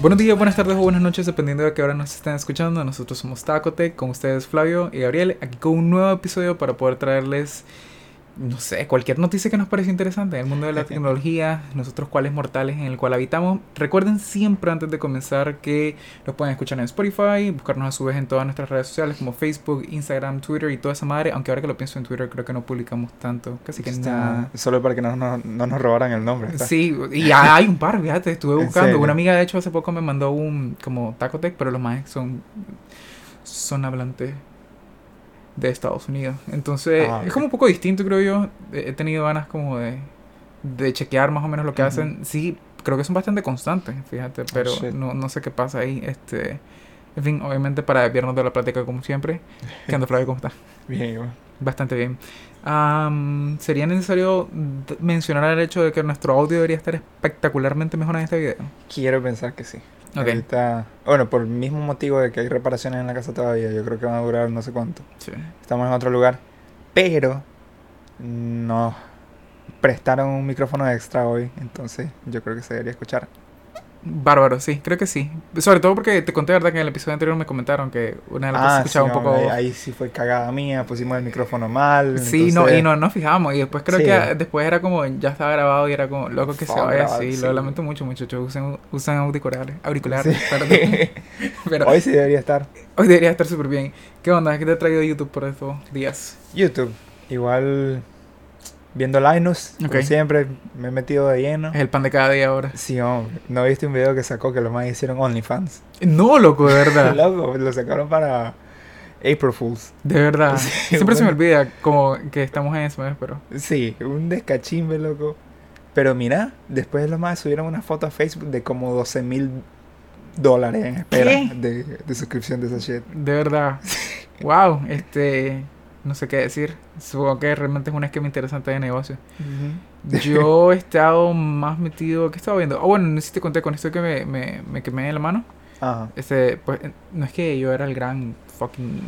Buenos días, buenas tardes o buenas noches, dependiendo de qué hora nos estén escuchando. Nosotros somos Tacotec, con ustedes Flavio y Gabriel, aquí con un nuevo episodio para poder traerles, no sé, cualquier noticia que nos parezca interesante en el mundo de la tecnología, nosotros cuales mortales en el cual habitamos. Recuerden siempre antes de comenzar que nos pueden escuchar en Spotify, buscarnos a su vez en todas nuestras redes sociales como Facebook, Instagram, Twitter y toda esa madre. Aunque ahora que lo pienso en Twitter creo que no publicamos tanto, casi que Está- nada. Solo para que no, no- no nos robaran el nombre. está. Sí, y hay un par, fíjate, estuve ¿En buscando. Una amiga, de hecho, hace poco me mandó un como Tacotec, pero los más son, son hablantes de Estados Unidos. Entonces, Ah, es ok. como un poco distinto, creo yo. He tenido ganas como de, de chequear más o menos lo que Ujú. hacen. Sí, creo que son bastante constantes, fíjate, pero shit. no, no sé qué pasa ahí. Este, en fin, obviamente para desviarnos de la plática como siempre. ¿Qué onda, Flavio? ¿Cómo estás? Bien, igual. Bastante bien. Am, ¿Sería necesario mencionar el hecho de que nuestro audio debería estar espectacularmente mejor en este video? Quiero pensar que sí. Ok. Ahorita, bueno, por el mismo motivo de que hay reparaciones en la casa todavía, yo creo que van a durar no sé cuánto. Sí. Estamos en otro lugar, pero nos prestaron un micrófono extra hoy, entonces yo creo que se debería escuchar. Bárbaro, sí, creo que sí. Sobre todo porque te conté, ¿verdad? Que en el episodio anterior me comentaron que una de las cosas escuchaba Ah, sí, un poco... ahí, ahí sí fue cagada mía, pusimos el micrófono mal. Sí, no, y no nos fijamos. Y después creo Sí. que después era como, ya estaba grabado y era como, loco que se vaya así. sí. Lo lamento mucho, muchachos. Usen, usan auriculares. Auriculares. Pero Hoy sí debería estar. hoy debería estar súper bien. ¿Qué onda? ¿Qué te ha traído YouTube por estos días? YouTube, igual viendo Linus, Ok. como siempre, me he metido de lleno. Es el pan de cada día ahora. Sí, hombre, ¿no viste un video que sacó que los más hicieron OnlyFans? No, loco, de verdad. Loco, lo sacaron para April Fools. De verdad. Sí, Siempre se me olvida como que estamos en eso, pero... Sí, un descachimbe, loco. Pero mira, después los más subieron una foto a Facebook de como 12 mil dólares en espera de, de suscripción de esa shit. De verdad. wow, este... No sé qué decir. Supongo que realmente es un esquema interesante de negocio. Yo he estado más metido... ¿Qué estaba viendo? Ah, bueno, no sé si te conté con esto que me, me, me quemé en la mano. Ajá. Este, pues, no es que yo era el gran fucking...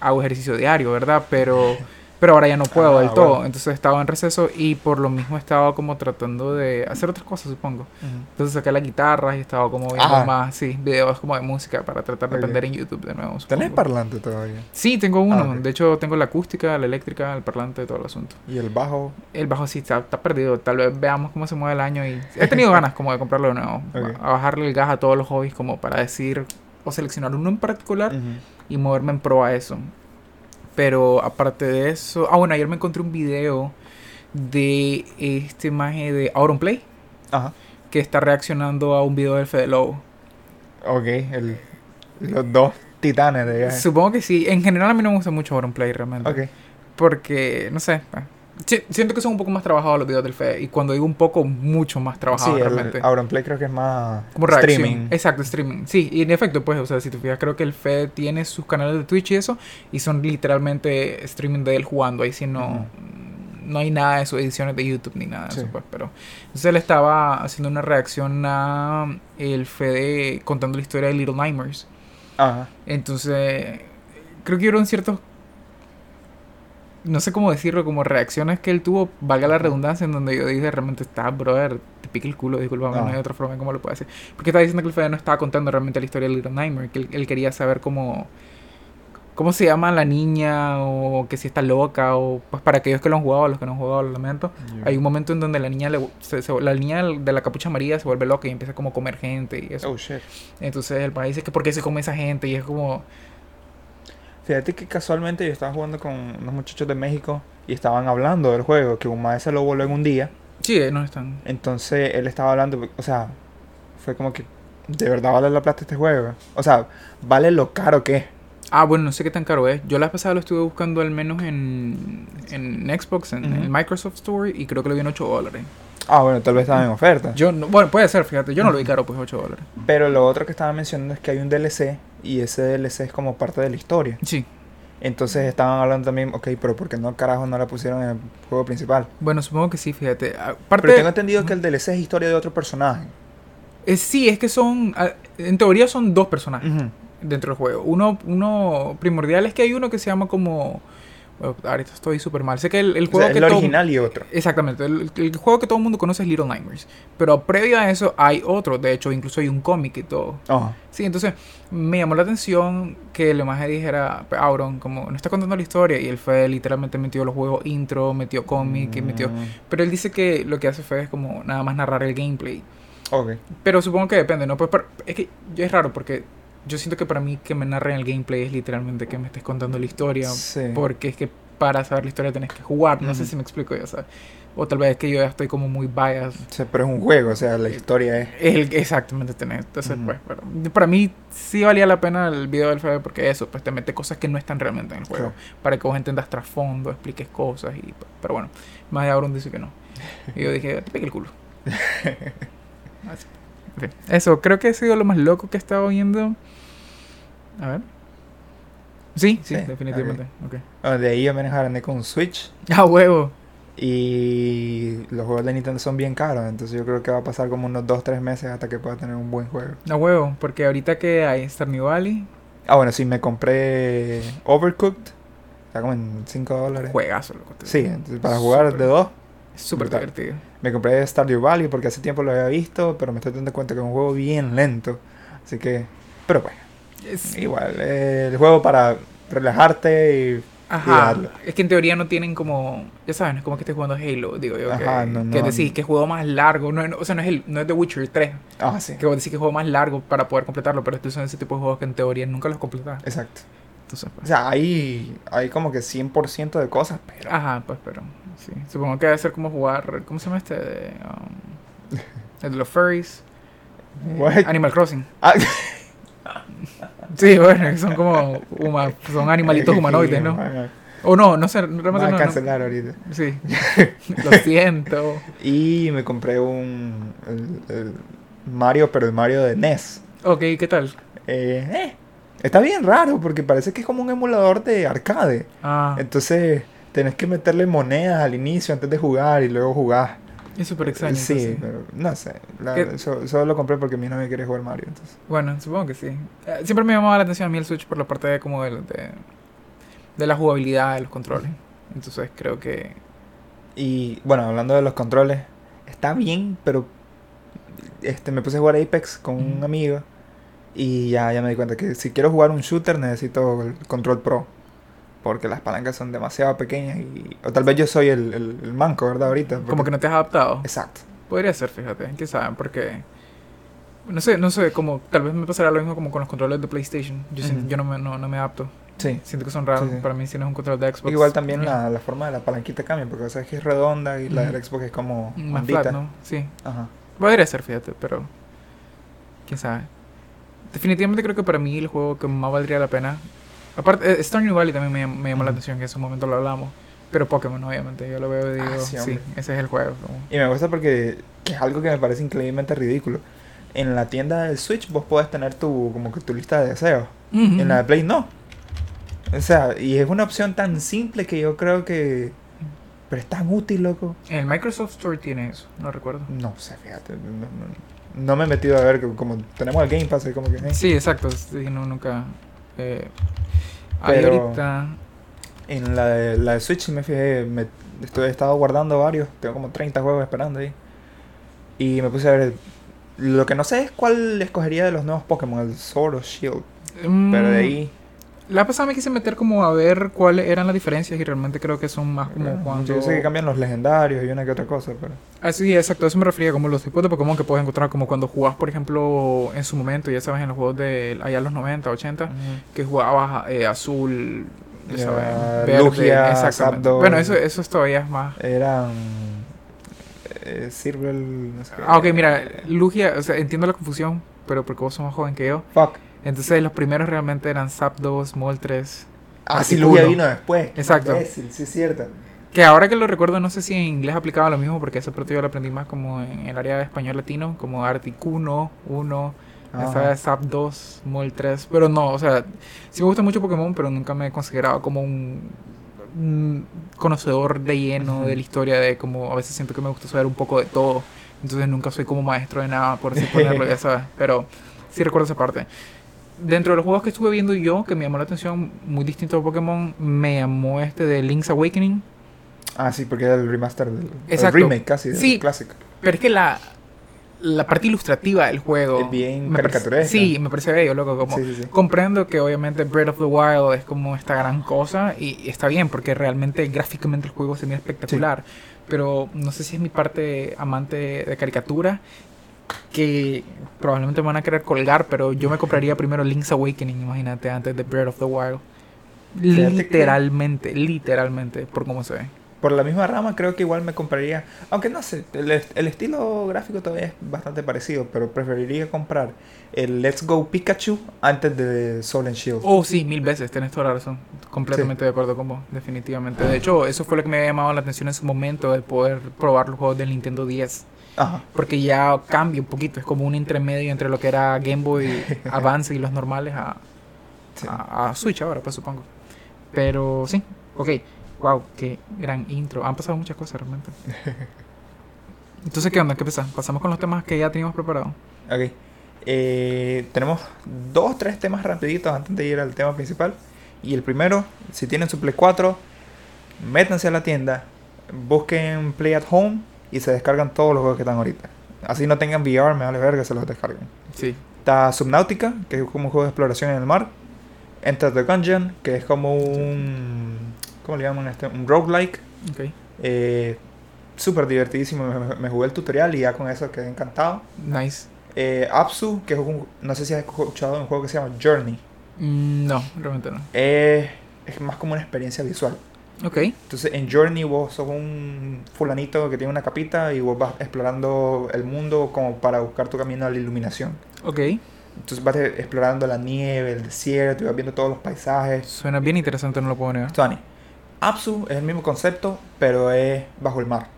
Hago ejercicio diario, ¿verdad? Pero... Pero ahora ya no puedo Ah, del todo. bueno. Entonces estaba en receso y por lo mismo estaba como tratando de hacer otras cosas, supongo. Entonces saqué la guitarra y estaba como viendo Ah. más, sí, videos como de música para tratar de aprender en YouTube de nuevo. ¿Tenés supongo. parlante todavía? Sí, tengo uno. Ah, ok. De hecho, tengo la acústica, la eléctrica, el parlante, todo el asunto. ¿Y el bajo? El bajo sí está, está perdido. Tal vez veamos cómo se mueve el año y he tenido ganas como de comprarlo de nuevo. Ok. A bajarle el gas a todos los hobbies como para decir o seleccionar uno en particular Ujú. y moverme en pro a eso. Pero aparte de eso, ah bueno, ayer me encontré un video de este maje de Auron Play Ajá. que está reaccionando a un video del Fede Lobo. Ok, el, los dos titanes de viaje. Supongo que sí. En general a mí no me gusta mucho Auron Play realmente. Ok. Porque, no sé. Si- Siento que son un poco más trabajados los videos del Fede. Y cuando digo un poco, mucho más Sí, trabajados realmente. el Auronplay creo que es más Como reacción. streaming. Exacto, streaming. Sí, y en efecto, pues, o sea, si te fijas, creo que el Fede tiene sus canales de Twitch y eso. Y son literalmente streaming de él jugando. Ahí sí no. No hay nada de sus ediciones de YouTube ni nada de Sí. eso, pues, pero... Entonces él estaba haciendo una reacción a el Fede contando la historia de Little Nightmares. Ajá. Entonces, creo que hubieron ciertos, no sé cómo decirlo, como reacciones que él tuvo, valga la redundancia, en donde yo dije, realmente está, brother, te pica el culo, disculpame, no Ah. hay otra forma en cómo lo puede hacer. Porque estaba diciendo que el Fede no estaba contando realmente la historia de Little Nightmare, que él, él quería saber cómo, cómo se llama la niña, o que si está loca, o pues para aquellos que lo han jugado, los que no han jugado, lo lamento. Hay un momento en donde la niña, le, se- se- la niña de la capucha amarilla se vuelve loca y empieza como a comer gente y eso. Oh, shit. Entonces el país dice que por qué se come esa gente y es como... Fíjate que casualmente yo estaba jugando con unos muchachos de México y estaban hablando del juego, que un maestro lo voló en un día. Sí, no están... Entonces él estaba hablando, o sea, fue como que, ¿de verdad vale la plata este juego? O sea, ¿vale lo caro que es? Ah, bueno, no sé qué tan caro es. Yo la pasada lo estuve buscando al menos en, en Xbox, en, el Microsoft Store, y creo que lo vi en 8 dólares. Ah, bueno, tal vez estaba en oferta. Yo, no- bueno, puede ser, fíjate, yo no lo vi caro, pues 8 dólares. Pero lo otro que estaba mencionando es que hay un DLC y ese DLC es como parte de la historia. Sí, Entonces estaban hablando también, ok, pero ¿por qué no carajo no la pusieron en el juego principal? bueno, supongo que sí, fíjate. Aparte, Pero tengo entendido que el DLC es historia de otro personaje. Eh, sí, es que son. En teoría son dos personajes Ujú. Dentro del juego. Uno, uno primordial es que hay uno que se llama como. bueno, ahorita estoy súper mal. Sé que el, el O juego sea, que el todo- original y otro. Exactamente, el, el juego que todo el mundo conoce es Little Nightmares. Pero previo a eso hay otro, de hecho, incluso hay un cómic y todo. Ajá. Sí, entonces me llamó la atención que el más dijera, pues, Auron, como no está contando la historia, y él fue literalmente metió los juegos intro, metió cómic metió. Mm, Pero él dice que lo que hace fue es como nada más narrar el gameplay. Ok. Pero supongo que depende, ¿no? Pues es que es raro porque yo siento que para mí que me narren el gameplay es literalmente que me estés contando la historia. Sí. Porque es que para saber la historia tenés que jugar. No sé si me explico ya sabes. O tal vez es que yo ya estoy como muy biased. Sea, pero es un juego, o sea, la historia es. El, exactamente tenés. Entonces, pues, pero para mí sí valía la pena el video del FB porque eso, pues te mete cosas que no están realmente en el juego. Para que vos entendas trasfondo, expliques cosas y... Pero bueno, más de Auron dice que no. Y yo dije, te pegue el culo. Así. Eso, creo que ha sido lo más loco que he estado viendo. A ver. Sí, sí, Sí, definitivamente. ok. Ah, De ahí yo me andé con un Switch. Ah, huevo. Y los juegos de Nintendo son bien caros. Entonces yo creo que va a pasar como unos 2-3 meses hasta que pueda tener un buen juego. A huevo, porque ahorita que hay Stardew Valley, Ah, bueno, sí, me compré Overcooked. Está como en 5 dólares. juegazo, loco. Sí, entonces para jugar de dos. Es súper divertido. Me compré Stardew Valley porque hace tiempo lo había visto, pero me estoy dando cuenta que es un juego bien lento. Así que, pero bueno, Es- igual, eh, el juego para relajarte y... Ajá, es que en teoría no tienen como, ya saben, es como que estés jugando Halo, digo yo, Ajá, que, no, que no. decís que juego más largo, no, es- o sea, no es, el, no es The Witcher 3, Ah, sí, que vos decís que juego más largo para poder completarlo, pero estos son ese tipo de juegos que en teoría nunca los completas. exacto. Entonces, O pues, sea, hay, hay como que 100% de cosas, pero... ajá, pues, pero, sí, supongo que debe ser como jugar, ¿cómo se llama este? De, um, el de los furries, eh? Animal Crossing. Ah, Sí, bueno, son como, huma- son animalitos humanoides, ¿no? O no, no sé, van a no, no. cancelar ahorita. Sí, lo siento. Y me compré un... el- el Mario, pero el Mario de NES. Ok, ¿qué tal? Eh, eh, está bien raro porque parece que es como un emulador de arcade. Ah, Entonces tenés que meterle monedas al inicio antes de jugar y luego jugar. Es súper extraño. sí, entonces. pero no sé. la- lo compré porque mi novia quiere jugar Mario. Entonces. Bueno, supongo que sí. Eh, Siempre me llamaba la atención a mí el Switch por la parte de como de, de, de la jugabilidad de los controles. Entonces creo que... Y bueno, hablando de los controles, está bien, pero este me puse a jugar Apex con un amigo y ya, ya me di cuenta que si quiero jugar un shooter necesito el control pro. Porque las palancas son demasiado pequeñas y... O tal vez yo soy el, el- el manco, ¿verdad? Ahorita. Como que no te has adaptado. Exacto. Podría ser, fíjate. ¿Quién sabe? Porque... No sé, no sé, como tal vez me pasará lo mismo como con los controles de PlayStation. Yo, siento- yo no, me, no, no me adapto. Sí. Siento que son raros. Sí, sí. Para mí si no es un control de Xbox. Igual también la, la forma de la palanquita cambia, porque sabes que es redonda y la del Xbox es como Más ondita. flat, ¿no? Sí. Ajá. Podría ser, fíjate, pero... ¿Quién sabe? Definitivamente creo que para mí el juego que más valdría la pena... Aparte, eh, Stardew Valley también me, me llamó la atención, que en su momento lo hablamos. Pero Pokémon, obviamente, yo lo veo y digo, Ah, sí, ese es el juego. como- Y me gusta porque es algo que me parece increíblemente ridículo. En la tienda del Switch vos podés tener tu como que tu lista de deseos. En la de Play no. O sea, y es una opción tan simple que yo creo que... Pero es tan útil, loco. El Microsoft Store tiene eso, no recuerdo. No sé, fíjate. No, no- no me he metido a ver como tenemos el Game Pass, como que... eh. Sí, exacto, sí, no, nunca... Eh, Pero- ahorita... En la de, la de Switch me fijé, me, estoy, he estado guardando varios, tengo como 30 juegos esperando ahí. Y me puse a ver, lo que no sé es cuál escogería de los nuevos Pokémon, el Sword o Shield. Pero de mm, ahí, La pasada me quise meter como a ver cuáles eran las diferencias y realmente creo que son más como cuando... yo sé que cambian los legendarios y una que otra cosa, pero... Ah, sí, exacto, eso me refería, como los tipos de Pokémon que puedes encontrar, como cuando jugabas, por ejemplo, en su momento, ya sabes, en los juegos de allá en los 90, 80, que jugabas eh, azul, ya sabes, verde, Lugia, exactamente. Zapdos. Bueno, eso, eso es todavía es más... Eran... Eh, Silver, no sé. Ah, ok, mira, Lugia, o sea, entiendo la confusión, pero porque vos sos más joven que yo. Fuck. Entonces, los primeros realmente eran Zapdos, Moltres. Ah, sí. Lugia vino después. Exacto. imbécil, sí, es cierto. Que ahora que lo recuerdo, no sé si en inglés aplicaba lo mismo, porque esa parte yo lo aprendí más como en el área de español latino, como Articuno, 1, Ajá. esa Zap 2, Mol 3. Pero no, o sea, sí me gusta mucho Pokémon, pero nunca me he considerado como un, un conocedor de lleno de la historia, de como a veces siento que me gusta saber un poco de todo. Entonces nunca soy como maestro de nada, por así ponerlo, ya sabes. Pero sí recuerdo esa parte. Dentro de los juegos que estuve viendo yo, que me llamó la atención, muy distinto a Pokémon, me llamó este de Link's Awakening. Ah, sí, porque era el remaster del el remake casi del Sí. clásico. Pero es que la, la parte ilustrativa del juego... Es bien me parece-. Sí, me parece bello, loco. Como, Sí, sí, sí. Comprendo que obviamente Breath of the Wild es como esta gran cosa y y está bien porque realmente gráficamente el juego se mira espectacular. Pero no sé si es mi parte amante de caricatura que probablemente me van a querer colgar, pero yo me compraría primero Link's Awakening, imagínate, antes de Breath of the Wild. Literalmente, literalmente, por cómo se ve. Por la misma rama creo que igual me compraría, aunque no sé, el estilo gráfico todavía es bastante parecido, pero preferiría comprar el Let's Go Pikachu antes de Soul and Shield. Oh, sí, mil veces, tenés toda la razón. Completamente de acuerdo con vos, definitivamente. De hecho, eso fue lo que me había llamado la atención en su momento, de poder probar los juegos del Nintendo 10. Ajá. Porque ya cambia un poquito, es como un intermedio entre lo que era Game Boy Advance y los normales a, Sí. a, a Switch ahora, pues supongo. Pero sí, ok. Wow, qué gran intro. Han pasado muchas cosas realmente. Entonces, ¿qué onda? ¿Qué pasa? Pasamos con los temas que ya teníamos preparados. Ok. Eh, tenemos dos, tres temas rapiditos antes de ir al tema principal. Y el primero, si tienen su Play 4, métanse a la tienda, busquen Play at Home y se descargan todos los juegos que están ahorita. Así no tengan VR, me vale verga, se los descarguen. Sí. Está Subnautica, que es como un juego de exploración en el mar. Enter the Gungeon, que es como un... ¿Cómo le llaman este? Un roguelike. Ok. Eh, Súper divertidísimo. Me, me- me jugué el tutorial y ya con eso quedé encantado. Nice. Eh, Apsu, que es un... No sé si has escuchado un juego que se llama Journey. Mm, no, realmente no. Eh, es más como una experiencia visual. Ok. Entonces en Journey vos sos un fulanito que tiene una capita y vos vas explorando el mundo como para buscar tu camino a la iluminación. Ok. Entonces vas explorando la nieve, el desierto, y vas viendo todos los paisajes. Suena bien interesante, no lo puedo negar. Tony, Apsu es el mismo concepto, pero es bajo el mar.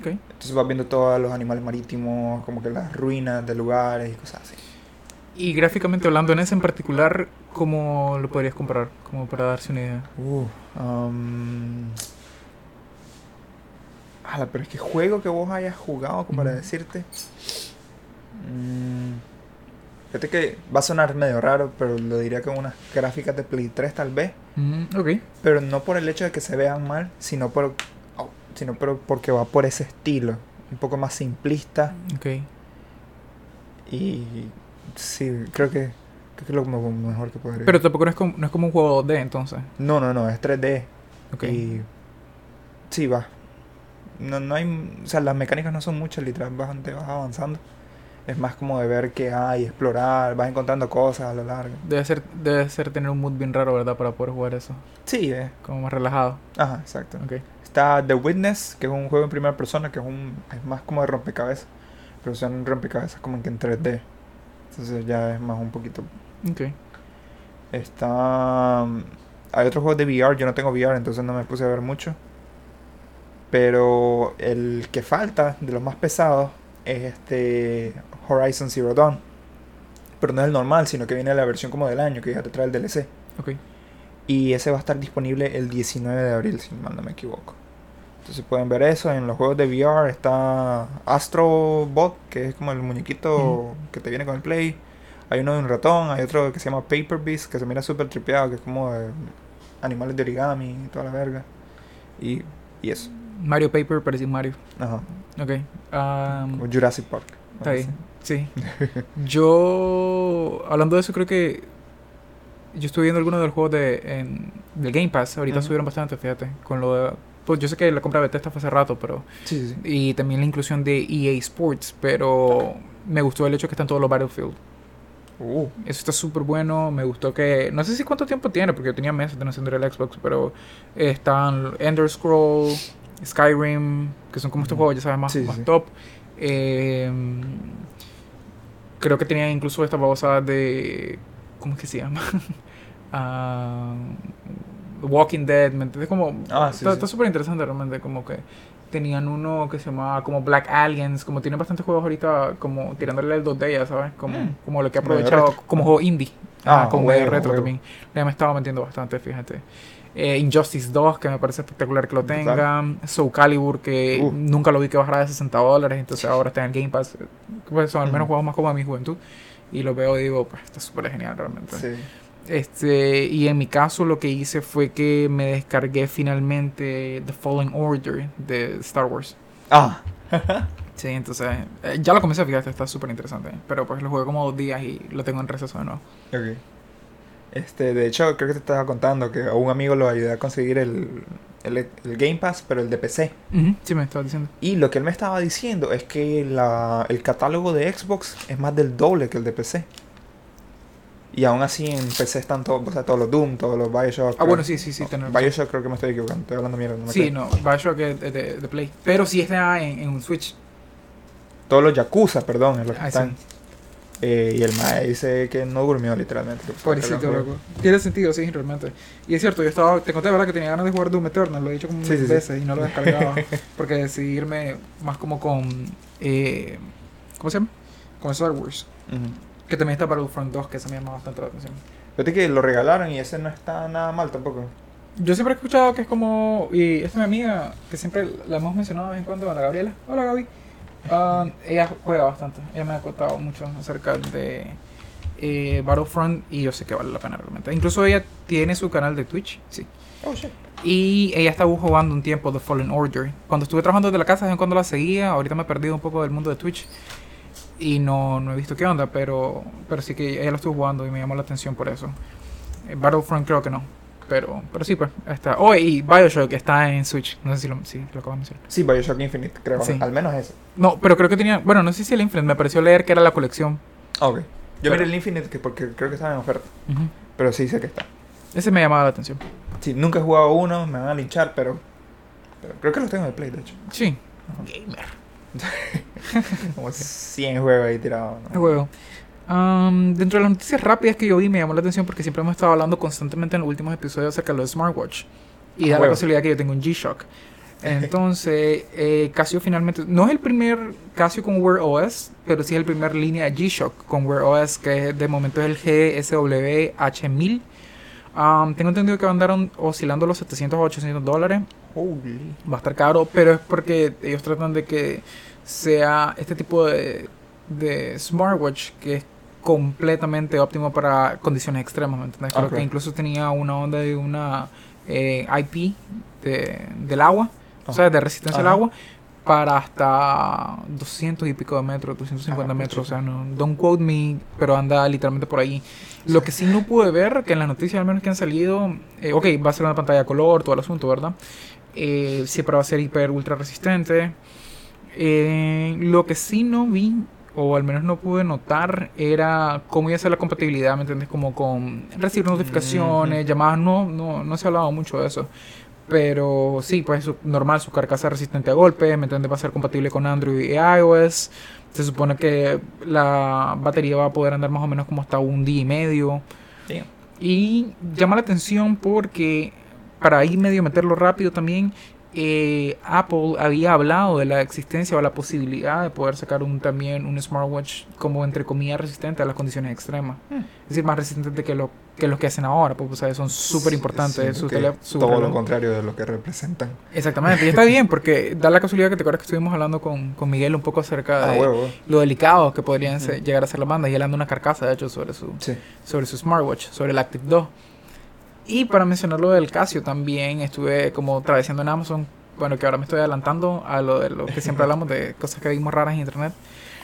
Ok. Entonces vas viendo todos los animales marítimos, como que las ruinas de lugares y cosas así. Y gráficamente hablando, en ese en particular, ¿cómo lo podrías comprar? Como para darse una idea. Uh, um, ala, pero es que juego que vos hayas jugado, como para decirte. Mm, fíjate que va a sonar medio raro, pero lo diría con unas gráficas de Play 3 tal vez. Mm, ok. Pero no por el hecho de que se vean mal, sino por oh, sino pero porque va por ese estilo. Un poco más simplista. Ok. Y sí, creo que, que es lo mejor que podría. Pero tampoco no es como, no es como un juego 2D entonces. no, no, no, es 3D. Ok. Y sí, va. No, no hay, o sea, las mecánicas no son muchas, literal, vas, te vas avanzando. Es más como de ver qué hay, explorar, vas encontrando cosas a lo largo. Debe ser, debe ser tener un mood bien raro, ¿verdad? Para poder jugar eso. Sí, eh. Como más relajado. Ajá, exacto. Ok. Está The Witness, que es un juego en primera persona, que es un es más como de rompecabezas. Pero son rompecabezas como que en 3D. Entonces ya es más un poquito. Ok. Está. Hay otros juegos de VR, yo no tengo VR, entonces no me puse a ver mucho. Pero el que falta, de los más pesados, es este Horizon Zero Dawn. Pero no es el normal, sino que viene la versión como del año, que ya te trae el DLC. Ok. Y ese va a estar disponible el 19 de abril, si mal no me equivoco. Entonces pueden ver eso. En los juegos de VR está Astro Bot, que es como el muñequito que te viene con el Play. Hay uno de un ratón, hay otro que se llama Paper Beast, que se mira súper tripeado, que es como de animales de origami y toda la verga. Y, y eso. Mario Paper, sin Mario. Ajá. Ok. Um, Como Jurassic Park. Está bien, sí. Yo, hablando de eso, creo que yo estuve viendo algunos de los juegos de, en, del Game Pass. Ahorita subieron bastante, fíjate. Con lo de, pues yo sé que la compra de Bethesda fue hace rato, pero... sí, sí. Y también la inclusión de EA Sports, pero me gustó el hecho que están todos los Battlefield. Uh, Eso está súper bueno. Me gustó que. No sé si cuánto tiempo tiene, porque yo tenía meses de no encender el Xbox, pero están Ender Scroll, Skyrim, que son como estos juegos, ya sabes, más, Sí, sí, más sí. top. Eh, creo que tenía incluso esta babosa de. ¿Cómo es que se llama? Ah, Walking Dead, ¿me entiendes? Como, Ah, sí. está súper interesante realmente, como que tenían uno que se llamaba como Black Aliens, como tienen bastantes juegos ahorita, como tirándole el 2D, ya sabes, como, Mm. como lo que ha aprovechado como juego indie, Ah, ah, como huevo, medio retro también. Le me estaba metiendo bastante, fíjate. Eh, Injustice 2, que me parece espectacular que lo tengan. Soul Calibur, que Uh. nunca lo vi que bajara de 60 dólares, entonces ahora está en Game Pass. Pues son al menos Ujú. juegos más como a mi juventud. Y lo veo y digo, pues está súper genial realmente. Sí. Este, y en mi caso lo que hice fue que me descargué finalmente The Fallen Order de Star Wars. Ah, Sí, entonces eh, ya lo comencé, fíjate, está súper interesante. Pero pues lo jugué como dos días y lo tengo en receso de nuevo. ok. Este, de hecho, creo que te estaba contando que a un amigo lo ayudé a conseguir el, el, el Game Pass, pero el de PC. Sí, me estabas diciendo. Y lo que él me estaba diciendo es que la, el catálogo de Xbox es más del doble que el de PC. Y aún así en PC están todos, o sea, todos los Doom, todos los Bioshock. Ah, creo- bueno, sí, sí, sí, no. Bioshock creo que me estoy equivocando, estoy hablando mierda. No me Sí, no, Bioshock es de, de, de Play. Pero sí está en, en un Switch. Todos los Yakuza, perdón, es lo que Ah, están. sí. Eh, y el mae dice que no durmió literalmente. Pobrecito, loco. Tiene sentido, sí, realmente. Y es cierto, yo estaba, te conté, ¿verdad? Que tenía ganas de jugar Doom Eternal, lo he dicho como Sí, mil sí, sí. veces y no lo descargaba. porque decidí irme más como con, eh, ¿cómo se llama? Con Star Wars. Ujú. Que también está Battlefront 2, que se me llama bastante la atención. Fíjate que lo regalaron y ese no está nada mal tampoco. Yo siempre he escuchado que es como, y esta es mi amiga, que siempre la hemos mencionado de vez en cuando, la Gabriela. Hola Gaby. Ah, ella juega bastante. Ella me ha contado mucho acerca de eh, Battlefront y yo sé que vale la pena realmente. Incluso ella tiene su canal de Twitch, sí. Oh, shit. Y ella estaba jugando un tiempo The Fallen Order. Cuando estuve trabajando desde la casa, de vez en cuando la seguía. Ahorita me he perdido un poco del mundo de Twitch. Y no, no he visto qué onda, pero, pero sí que ella lo estuvo jugando y me llamó la atención por eso. Eh, Battlefront creo que no. Pero, pero sí, pues, está. Oh, y Bioshock está en Switch. No sé si lo, sí, lo acabo de mencionar. Sí, Bioshock Infinite, creo. Sí. Al menos ese. No, pero creo que tenía. Bueno, no sé si el Infinite. Me pareció leer que era la colección. Ah, ok. Yo Pero- miré el Infinite que porque creo que estaba en oferta. Pero sí sé que está. Ese me llamaba la atención. Sí, nunca he jugado uno, me van a linchar, pero, pero creo que los tengo en el Play, de hecho. Sí. Ajá. Gamer. Como 100 juegos ahí tirados. juego. Dentro de las noticias rápidas que yo vi me llamó la atención porque siempre hemos estado hablando constantemente en los últimos episodios acerca de los smartwatch. Y Ah, da la huevo. casualidad que yo tengo un G-Shock. Entonces, eh, Casio finalmente, no es el primer Casio con Wear OS, pero sí es el primer línea de G-Shock con Wear OS, que de momento es el GSW H1000. Am, tengo entendido que andaron oscilando los 700 a 800 dólares Holy. va a estar caro, pero es porque ellos tratan de que sea este tipo de, de smartwatch que es completamente óptimo para condiciones extremas, ¿me entiendes? Creo que incluso tenía una onda de una eh, IP de, del agua, o sea, de resistencia al agua, para hasta 200 y pico de metros, 250 Ah, metros, o sea, no, don't quote me, pero anda literalmente por ahí. Lo que sí no pude ver, que en las noticias al menos que han salido, eh, ok, va a ser una pantalla color, todo el asunto, ¿verdad? Eh, siempre va a ser hiper ultra resistente. Eh, lo que sí no vi, o al menos no pude notar, era cómo iba a ser la compatibilidad, ¿me entiendes? Como con recibir notificaciones, llamadas, no, no, no se ha hablado mucho de eso. Pero sí, pues normal, su carcasa resistente a golpe, ¿me entiendes? Va a ser compatible con Android y iOS. Se supone que la batería va a poder andar más o menos como hasta un día y medio. Damn. Y llama la atención porque para ahí medio meterlo rápido también, eh, Apple había hablado de la existencia o la posibilidad de poder sacar un también un smartwatch como entre comillas resistente a las condiciones extremas. Hmm. Es decir, más resistente que lo que los que hacen ahora, porque sea, son súper importantes. Su su todo lo contrario de lo que representan. Exactamente, y está bien porque da la casualidad que te acuerdas que estuvimos hablando con, con Miguel un poco acerca Ah, de huevo. lo delicado que podrían ser- llegar a ser las bandas y él anda una carcasa de hecho sobre su, Sí. sobre su smartwatch, sobre el Active 2. Y para mencionar lo del Casio también, estuve como traduciendo en Amazon, bueno, que ahora me estoy adelantando a lo de lo que siempre hablamos de cosas que vimos raras en internet.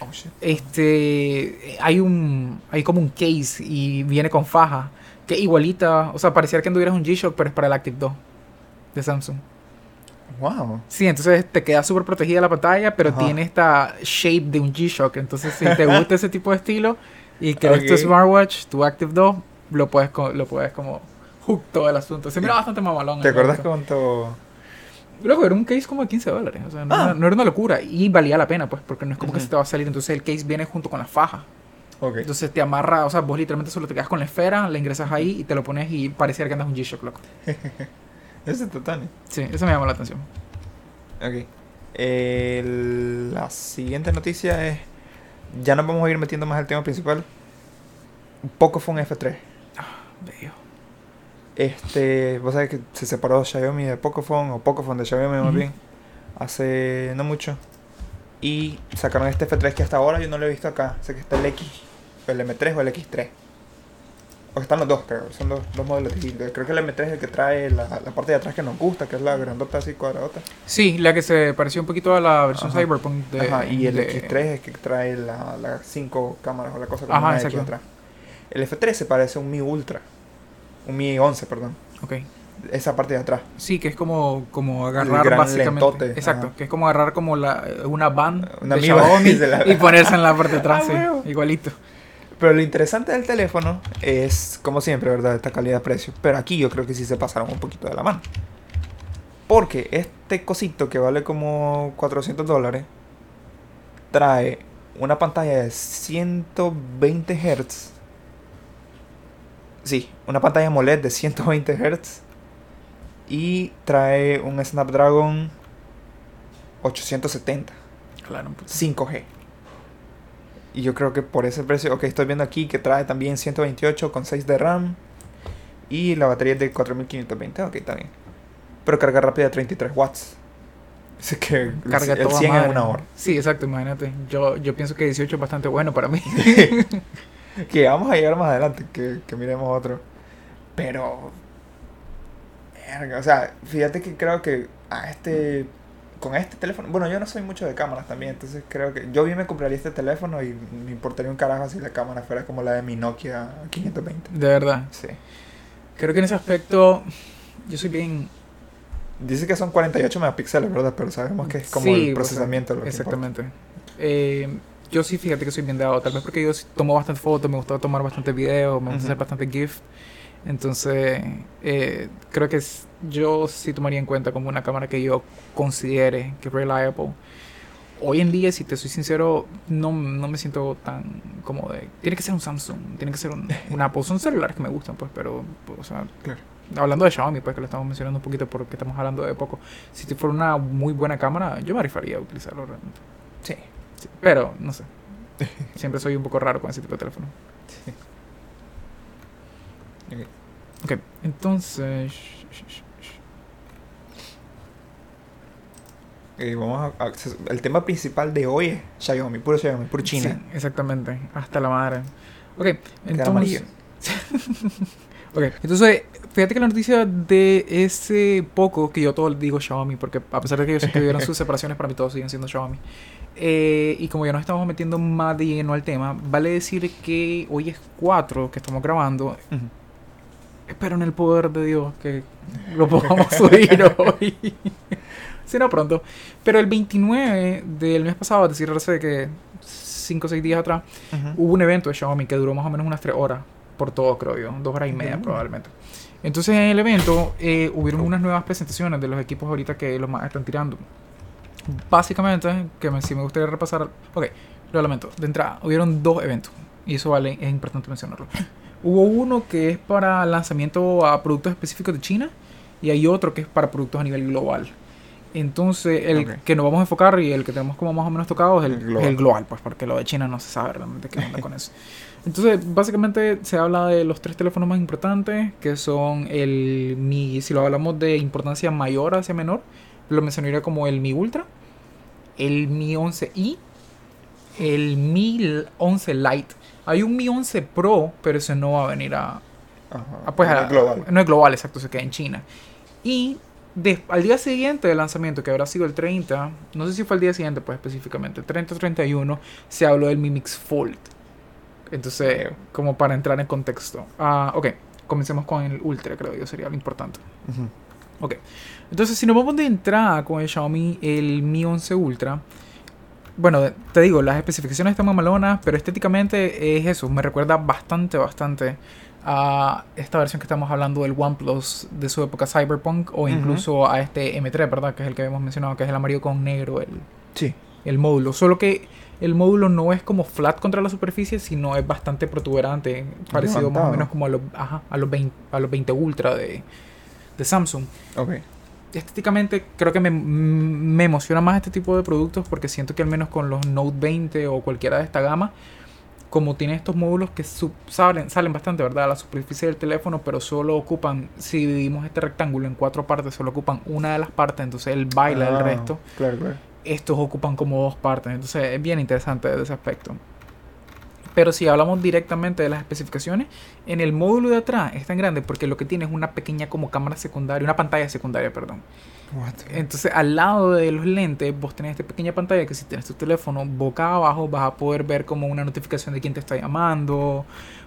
Oh. Este, hay un, hay como un case y viene con faja, que igualita, o sea, pareciera que anduvieras un G-Shock, pero es para el Active 2 de Samsung. Wow. Sí, entonces te queda súper protegida la pantalla, pero Ajá. tiene esta shape de un G-Shock. Entonces, si te gusta ese tipo de estilo y quieres tu Ok. smartwatch, tu Active 2, lo puedes, lo puedes como todo el asunto. Se mira bastante mamalón. ¿Te acuerdas cuánto? Luego era un case como de 15 dólares. O sea, no, Ah. era, no era una locura. Y valía la pena, pues, porque no es como que se te va a salir. Entonces, el case viene junto con la faja. Ok. Entonces, te amarra, o sea, vos literalmente solo te quedas con la esfera, la ingresas ahí y te lo pones y pareciera que andas un G-Shock, loco. Ese es total. Sí, eso me llamó la atención. Ok. La siguiente noticia es. Ya nos vamos a ir metiendo más al tema principal. Poco fue un F3. Bello. Este, vos sabés que se separó Xiaomi de Pocophone, o Pocophone de Xiaomi más bien, hace no mucho. Y sacaron este F3 que hasta ahora yo no lo he visto acá. Sé que está el X, el M3 o el X3. O están los dos, creo. Son dos, dos modelos distintos. Creo que el M3 es el que trae la, la parte de atrás que nos gusta, que es la grandota así cuadradota. Sí, la que se pareció un poquito a la versión Ajá. Cyberpunk de. Ajá, y el de- X3 es que trae las la cinco cámaras o la cosa como Ajá, una X atrás. El F3 se parece a un Mi Ultra. Un Mi 11, perdón. Ok. Esa parte de atrás. Sí, que es como, como agarrar gran básicamente. lentote, Exacto, ajá. que es como agarrar como la, una van Una de Xiaomi y se la- y ponerse en la parte de atrás, Ah, sí, igualito. Pero lo interesante del teléfono es, como siempre, ¿verdad? Esta calidad-precio. Pero aquí yo creo que sí se pasaron un poquito de la mano. Porque este cosito que vale como 400 dólares trae una pantalla de 120 Hz. Sí, una pantalla AMOLED de 120 Hz. Y trae un Snapdragon 870. Claro, un poquito. 5G. Y yo creo que por ese precio, ok, estoy viendo aquí que trae también 128 con 6 de RAM. Y la batería es de 4520, ok, está bien. Pero carga rápida de 33 watts. Así que Carga el toda 100 madre. en una hora. Sí, exacto, imagínate. Yo, yo pienso que 18 es bastante bueno para mí. Que vamos a llegar más adelante, que, que miremos otro. Pero... verga, o sea, fíjate que creo que a este... Con este teléfono... Bueno, yo no soy mucho de cámaras también, entonces creo que... Yo bien me compraría este teléfono y me importaría un carajo si la cámara fuera como la de mi Nokia 520. De verdad. Sí. Creo que en ese aspecto yo soy bien... Dice que son 48 megapíxeles, ¿verdad? Pero sabemos que es como Sí, el o sea, procesamiento. lo que Exactamente. Eh, yo sí, fíjate que soy bien dado. Tal vez porque yo tomo bastante fotos, me gusta tomar bastante videos, me gusta hacer bastante GIF. Entonces, eh, creo que yo sí tomaría en cuenta como una cámara que yo considere que es reliable. Hoy en día, si te soy sincero, no, no me siento tan como de... Tiene que ser un Samsung, tiene que ser un, un Apple. Son celulares que me gustan, pues, pero, pues, o sea, Claro. hablando de Xiaomi, pues que lo estamos mencionando un poquito porque estamos hablando de poco. Si fuera una muy buena cámara, yo me rifaría a utilizarlo realmente. Sí. Sí, pero, no sé. Siempre soy un poco raro con ese tipo de teléfono. Ok. Ok, entonces... Eh, vamos a, a- el tema principal de hoy es Xiaomi, puro Xiaomi, puro China. Sí, exactamente. Hasta la madre. Ok, entonces... ok, entonces, fíjate que la noticia de ese poco, que yo todo digo Xiaomi, porque a pesar de que sé que sus separaciones, para mí todos siguen siendo Xiaomi. Eh, y como ya nos estamos metiendo más de lleno al tema, vale decir que hoy es 4 que estamos grabando. Ujú. Espero en el poder de Dios que lo podamos subir hoy. si no, pronto. Pero el 29 del mes pasado, es decir, hace que 5 o 6 días atrás, Ujú. hubo un evento de Xiaomi que duró más o menos unas 3 horas. Por todo, creo yo. 2 horas y media, Mm. probablemente. Entonces, en el evento eh, hubieron unas nuevas presentaciones de los equipos ahorita que los más están tirando. Básicamente, que me, si me gustaría repasar. Ok, lo lamento. De entrada, hubieron dos eventos. Y eso vale, es importante mencionarlo. Hubo uno que es para lanzamiento a productos específicos de China. Y hay otro que es para productos a nivel global. Entonces, el que nos vamos a enfocar y el que tenemos como más o menos tocado es el, global. el global, pues porque lo de China no se sabe realmente qué onda con eso. Entonces, básicamente se habla de los tres teléfonos más importantes, que son el Mi, si lo hablamos de importancia mayor hacia menor, lo mencionaría como el Mi Ultra, el Mi 11i, el Mi 11 Lite. Hay un Mi 11 Pro, pero ese no va a venir a, Ajá. Ah, pues, No a- es global. No es global, exacto, se queda en China. Y al día siguiente del lanzamiento, que habrá sido el 30, no sé si fue el día siguiente, pues específicamente, 30 o 31, se habló del Mi Mix Fold. Entonces, como para entrar en contexto. Ah, ok, comencemos con el Ultra, creo yo, sería lo importante. Ujú. Ok, entonces si nos vamos de entrada con el Xiaomi, el Mi 11 Ultra, bueno, te digo, las especificaciones están mamalonas, pero estéticamente es eso, me recuerda bastante, bastante a esta versión que estamos hablando del OnePlus de su época Cyberpunk, o incluso a este M3, ¿verdad? Que es el que habíamos mencionado, que es el amarillo con negro, el, Sí. el módulo. Solo que el módulo no es como flat contra la superficie, sino es bastante protuberante, parecido más o menos como a los, ajá, a los 20, a los 20 Ultra de, de Samsung Ok. Estéticamente creo que me, me emociona más este tipo de productos porque siento que al menos con los Note 20 o cualquiera de esta gama como tiene estos módulos que sub- salen, salen bastante, ¿verdad? A la superficie del teléfono, pero solo ocupan, si dividimos este rectángulo en cuatro partes, solo ocupan una de las partes, entonces él baila el Ah, resto. Claro, claro. Estos ocupan como dos partes, entonces es bien interesante desde ese aspecto. Pero si hablamos directamente de las especificaciones, en el módulo de atrás es tan grande porque lo que tiene es una pequeña como cámara secundaria, una pantalla secundaria, perdón. What? Entonces, al lado de los lentes, vos tenés esta pequeña pantalla que si tienes tu teléfono boca abajo, vas a poder ver como una notificación de quién te está llamando,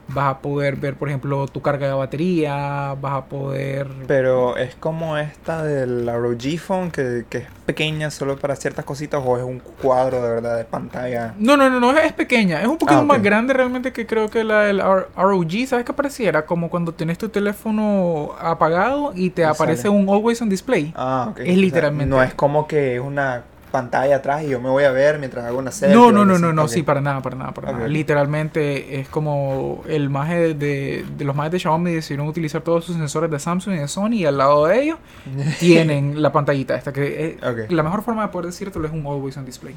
vas a poder ver, por ejemplo, tu carga de batería, vas a poder... Pero es como esta del ROG Phone que, que es pequeña solo para ciertas cositas o es un cuadro de verdad de pantalla. No, no, no, no, es pequeña, es un poquito Ah, más grande realmente que creo que la del ROG, ¿sabes qué pareciera? Como cuando tienes tu teléfono apagado y te Y aparece sale. un Always on Display. Ah, ok. Es literalmente- no es como que es una pantalla atrás y yo me voy a ver mientras hago una serie. No, o no, no, no, no, sí, para nada, para nada, para nada. Ok. Literalmente es como el maje de, de los majes de Xiaomi decidieron utilizar todos sus sensores de Samsung y de Sony y al lado de ellos tienen la pantallita esta que es, la mejor forma de poder decírtelo es un Always on Display.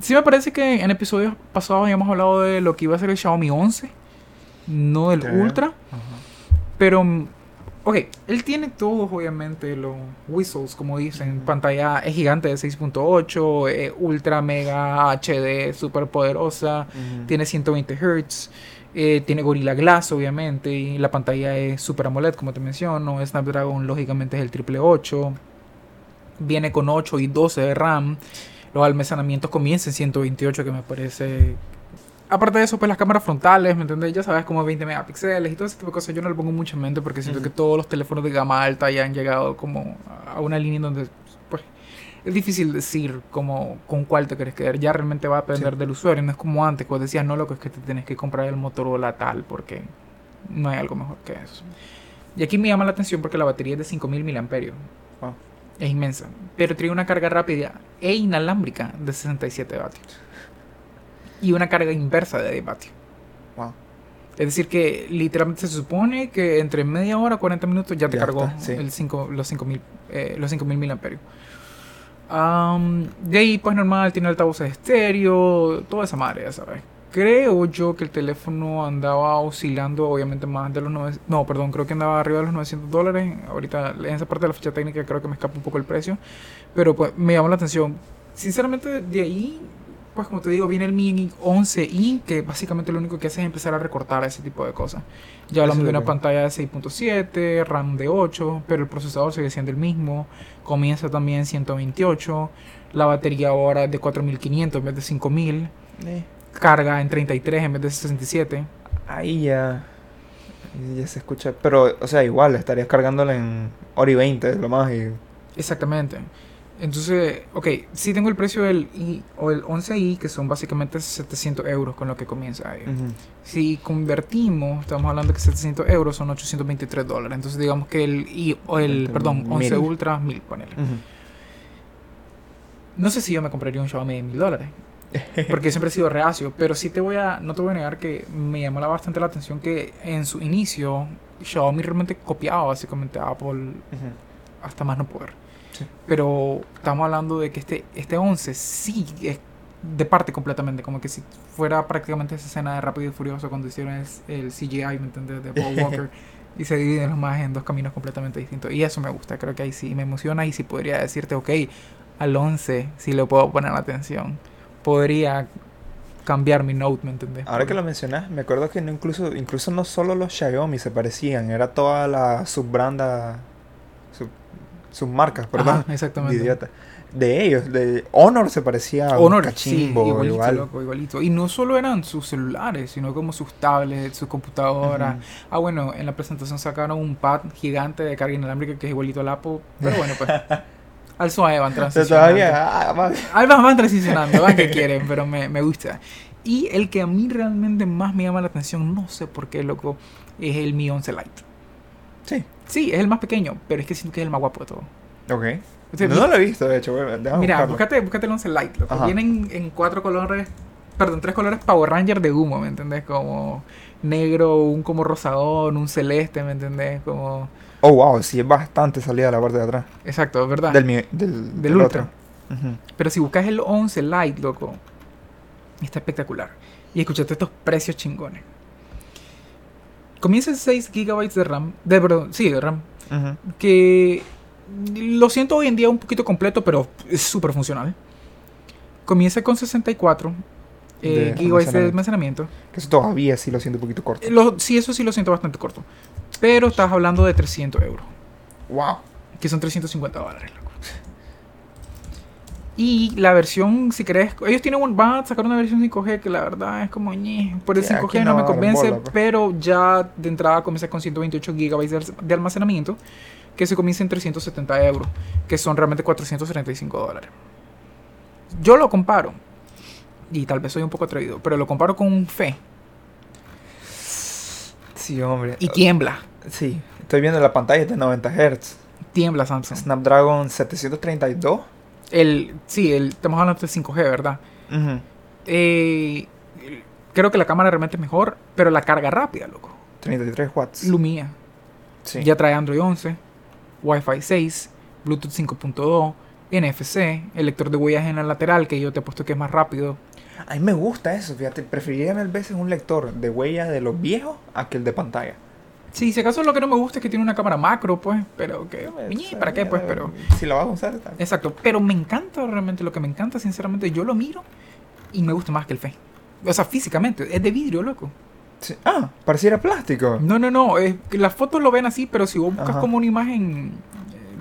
Sí me parece que en episodios pasados habíamos hablado de lo que iba a ser el Xiaomi 11, no del Ok. Ultra, Ajá. pero ok, él tiene todos obviamente los whistles, como dicen, pantalla es gigante de 6.8, eh, ultra mega HD, super poderosa, tiene 120 Hz, eh, tiene Gorilla Glass obviamente, y la pantalla es Super AMOLED como te menciono, Snapdragon lógicamente es el triple 8, viene con 8 y 12 de RAM, los almacenamientos comienzan en 128 que me parece... Aparte de eso, pues las cámaras frontales, ¿me entiendes? Ya sabes, como 20 megapíxeles y todo ese tipo de cosas. Yo no le pongo mucho en mente porque siento Ujú. que todos los teléfonos de gama alta ya han llegado como a una línea en donde, pues, es difícil decir como con cuál te quieres quedar. Ya realmente va a depender Sí. del usuario. No es como antes, cuando decías, no, loco, es que te tienes que comprar el Motorola tal porque no hay algo mejor que eso. Y aquí me llama la atención porque la batería es de 5000 miliamperios. Wow. Es inmensa. Pero tiene una carga rápida e inalámbrica de 67 vatios. Y una carga inversa de 10 vatios. Wow. Es decir, que literalmente se supone que entre media hora 40 minutos ya te Ya cargó está, sí. el cinco- los 5000 eh, los 5000 miliamperios. Am, de ahí, pues normal, tiene altavoces estéreo, toda esa madre, ya sabes. Creo yo que el teléfono andaba oscilando, obviamente, más de los 900. No, perdón, creo que andaba arriba de los 900 dólares. Ahorita, en esa parte de la ficha técnica, creo que me escapa un poco el precio. Pero pues me llamó la atención. Sinceramente, de ahí, pues como te digo, viene el Mi 11i, que básicamente lo único que hace es empezar a recortar ese tipo de cosas. Ya hablamos de una pantalla de 6.7, RAM de 8, pero el procesador sigue siendo el mismo. Comienza también en 128. La batería ahora es de 4500 en vez de 5000. Eh, Carga en 33 en vez de 67. ahí ya. Ya se escucha. Pero, o sea, igual, estarías cargándola en hora y 20, lo más. Y... Exactamente. Entonces, ok, sí tengo el precio del I o el 11i, que son básicamente 700 euros con lo que comienza ahí. Si convertimos, estamos hablando que 700 euros son 823 dólares. Entonces, digamos que el I o el, perdón, mil. 11 Ultra, 1000, ponele. No sé si yo me compraría un Xiaomi de 1000 dólares. Porque siempre he sido reacio. Pero sí te voy a, no te voy a negar que me llamó la- bastante la atención que en su inicio Xiaomi realmente copiaba básicamente a Apple hasta más no poder. Sí. Pero estamos hablando de que este, este 11 sí es de parte completamente, como que si fuera prácticamente esa escena de Rápido y Furioso cuando hicieron el, el CGI, ¿me entiendes? De Paul Walker. y se dividen los más en dos caminos completamente distintos. Y eso me gusta, creo que ahí sí me emociona y sí podría decirte, ok, al 11 sí le puedo poner atención. Podría cambiar mi Note, ¿me entiendes? Ahora que lo mencionas, me acuerdo que no incluso, incluso no solo los Xiaomi se parecían, era toda la subbranda, sub, submarcas, perdón, Ajá, exactamente. idiota. De ellos, de Honor se parecía a un Honor, sí, cachimbo, igualito, igual. loco, igualito. Y no solo eran sus celulares, sino como sus tablets, sus computadoras. Ujú. Ah, bueno, en la presentación sacaron un pad gigante de carga inalámbrica que es igualito al Apple. Pero bueno, pues. al suave van transicionando. todavía, ah, va- Ahí van, van transicionando, van que quieren, pero me, me gusta. Y el que a mí realmente más me llama la atención, no sé por qué, loco, es el Mi 11 Lite. Sí, Sí, es el más pequeño, pero es que siento que es el más guapo de todo. ok. No, lo he visto, de hecho, déjame Mira, buscarlo. búscate, búscate el 11 Lite, loco. Ajá. Vienen en cuatro colores, perdón, tres colores Power Ranger de humo, ¿me entendés? Como negro, un como rosadón, un celeste, ¿me entendés? Como... Oh, wow, sí es bastante salida la parte de atrás. Exacto, ¿verdad? Del, mi- del, Del Ultra. otro. Pero si buscas el 11 Lite, loco, Está espectacular. Y escuchate estos precios chingones. Comienza en 6 GB de RAM. De, perdón, sí, de RAM. Que lo siento hoy en día un poquito completo, pero es súper funcional. Comienza con 64 eh, De gigabytes de almacenamiento. Que eso todavía sí lo siento un poquito corto. Lo, sí, eso sí lo siento bastante corto. Pero estás hablando de 300 euros. Wow. Que son 350 dólares, loco. Y la versión, si querés, ellos tienen un, van a sacar una versión 5G que la verdad es como ñe. Por el Sí, aquí 5G no, me convence, bola, pues. pero ya de entrada comienza con 128 GB de, de almacenamiento, que se comienza en 370 euros, que son realmente 435 dólares. Yo lo comparo, y tal vez soy un poco atrevido, pero lo comparo con un FE Sí, hombre. y tiembla, Sí, estoy viendo la pantalla de 90 Hz. tiembla Samsung. Snapdragon 732. El, sí, el, estamos hablando de 5G, ¿verdad? Eh, creo que la cámara realmente es mejor, pero la carga rápida, loco. 33 watts. Lumia. Sí. Ya trae Android 11, Wi-Fi 6, Bluetooth 5.2, NFC, el lector de huellas en la lateral, que yo te he puesto que es más rápido. A mí me gusta eso, fíjate. Preferiría mil veces un lector de huella de los viejos a que el de pantalla. Sí, si acaso lo que no me gusta es que tiene una cámara macro, pues, pero que... ¿Para qué, pues? Pero... Si la vas a usar. Exacto, pero me encanta realmente, lo que me encanta, sinceramente, yo lo miro y me gusta más que el Fe. O sea, físicamente, es de vidrio, loco. Sí. Ah, pareciera plástico. No, no, no. Las fotos lo ven así, pero si vos buscas Ajá. como una imagen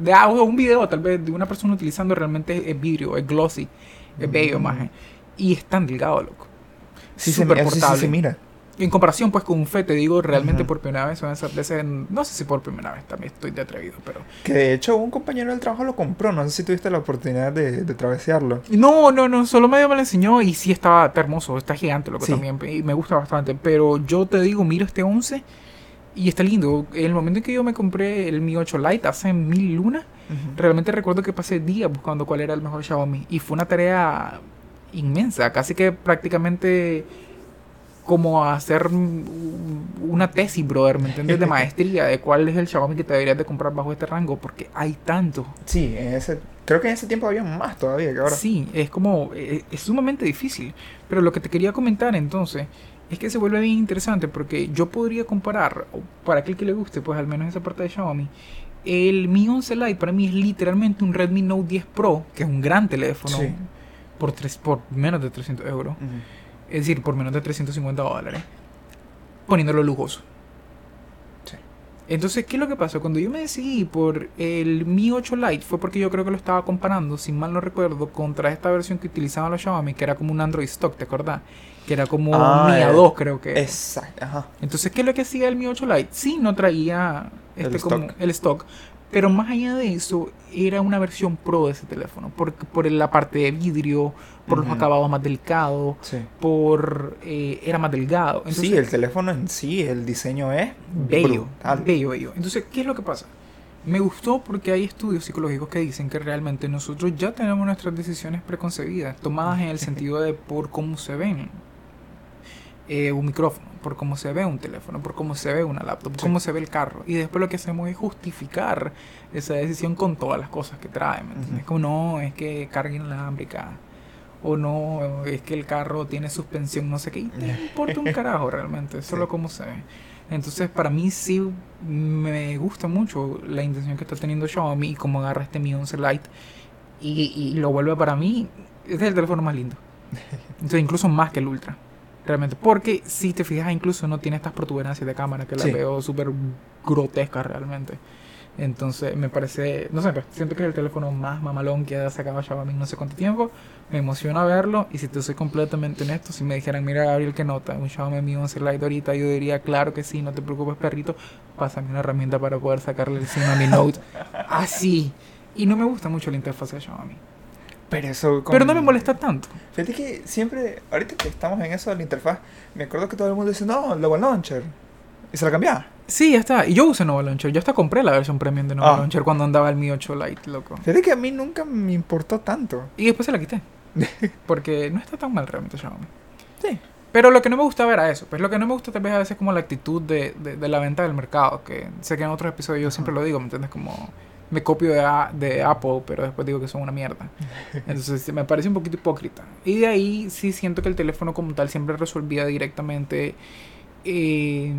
de audio, un video tal vez de una persona utilizando realmente es vidrio, es glossy, es bello, Mm. maje. Y es tan delgado, loco. Sí, Súper mi- sí, sí, portable. se mira. En comparación, pues, con un fe, te digo, realmente por primera vez son esas veces, no sé si por primera vez, también estoy de atrevido, pero... Que de hecho un compañero del trabajo lo compró. No sé si tuviste la oportunidad de, de travesearlo. No, no, no, solo medio me lo enseñó y sí está, está hermoso, está gigante, lo que Sí. también, y me gusta bastante, pero yo te digo, miro este 11 y está lindo. En el momento en que yo me compré el Mi 8 Lite hace mil lunas, Realmente recuerdo que pasé días buscando cuál era el mejor Xiaomi y fue una tarea inmensa, casi que prácticamente como hacer mm, una tesis, brother, ¿me entiendes? De maestría, de cuál es el Xiaomi que te deberías de comprar bajo este rango, porque hay tanto. Sí, en ese, creo que en ese tiempo había más todavía que ahora. Sí, es como, eh, es sumamente difícil. Pero lo que te quería comentar entonces es que se vuelve bien interesante porque yo podría comparar, para aquel que le guste, pues al menos esa parte de Xiaomi, el Mi 11 Lite para mí es literalmente un Redmi Note 10 Pro, que es un gran teléfono, Sí. por, tres, por menos de 300 euros, Ujú. Es decir, por menos de 350 dólares, poniéndolo lujoso. Sí. Entonces, ¿qué es lo que pasó? Cuando yo me decidí por el Mi 8 Lite fue porque yo creo que lo estaba comparando, si mal no recuerdo, contra esta versión que utilizaban los Xiaomi, que era como un Android stock, ¿te acordás? Que era como Ah, Mi eh, A2, creo que. Exacto, ajá. Entonces, ¿qué es lo que hacía el Mi 8 Lite? Sí, no traía este El como stock. el stock, pero más allá de eso, era una versión pro de ese teléfono, por, por la parte de vidrio, por los acabados más delicados, Sí. por eh, era más delgado. Entonces, sí, el teléfono en sí, el diseño es bello, brutal. bello, bello. Entonces, ¿qué es lo que pasa? Me gustó porque hay estudios psicológicos que dicen que realmente nosotros ya tenemos nuestras decisiones preconcebidas, tomadas en el sentido de por cómo se ven eh, un micrófono, por cómo se ve un teléfono, por cómo se ve una laptop, por Sí. cómo se ve el carro. Y después lo que hacemos es justificar esa decisión con todas las cosas que trae. ¿me entiendes? Ujú. Como no, es que carga inalámbrica. O no, es que el carro tiene suspensión, no sé qué. Y te importa un carajo realmente, solo Sí. cómo se ve. Entonces, para mí sí me gusta mucho la intención que está teniendo Xiaomi y cómo agarra este Mi 11 Lite y, y lo vuelve para mí. Este es el teléfono más lindo. Entonces, incluso más que el Ultra. Realmente. Porque si te fijas, incluso no tiene estas protuberancias de cámara que las Sí. veo súper grotescas realmente. Entonces, me parece. No sé, pues, siento que es el teléfono más mamalón que ha sacado Xiaomi no sé cuánto tiempo. Me emociona verlo. Y si te soy completamente honesto, si me dijeran, mira, Gabriel, que nota? Un Xiaomi Mi 11 Lite ahorita, yo diría, claro que sí, no te preocupes, perrito. Pásame una herramienta para poder sacarle el SIM a mi Note. Así. Y no me gusta mucho la interfaz de Xiaomi. Pero eso. con- Pero no me molesta tanto. Fíjate que siempre, ahorita que estamos en eso de la interfaz, me acuerdo que todo el mundo dice, no, Nova Launcher. Y se la cambiaba. Sí, ya está. Y yo usé Nova Launcher. Yo hasta compré la versión premium de Nova Ah. Launcher cuando andaba el Mi 8 Lite, loco. Fíjate que a mí nunca me importó tanto. Y después se la quité. Porque no está tan mal realmente Xiaomi. Sí. Pero lo que no me gustaba era eso. Pues lo que no me gusta tal vez a veces como la actitud de, de, de la venta del mercado. Que sé que en otros episodios yo siempre lo digo, ¿me entiendes? Como me copio de, A- de Apple, pero después digo que son una mierda. Entonces me parece un poquito hipócrita. Y de ahí sí siento que el teléfono como tal siempre resolvía directamente eh,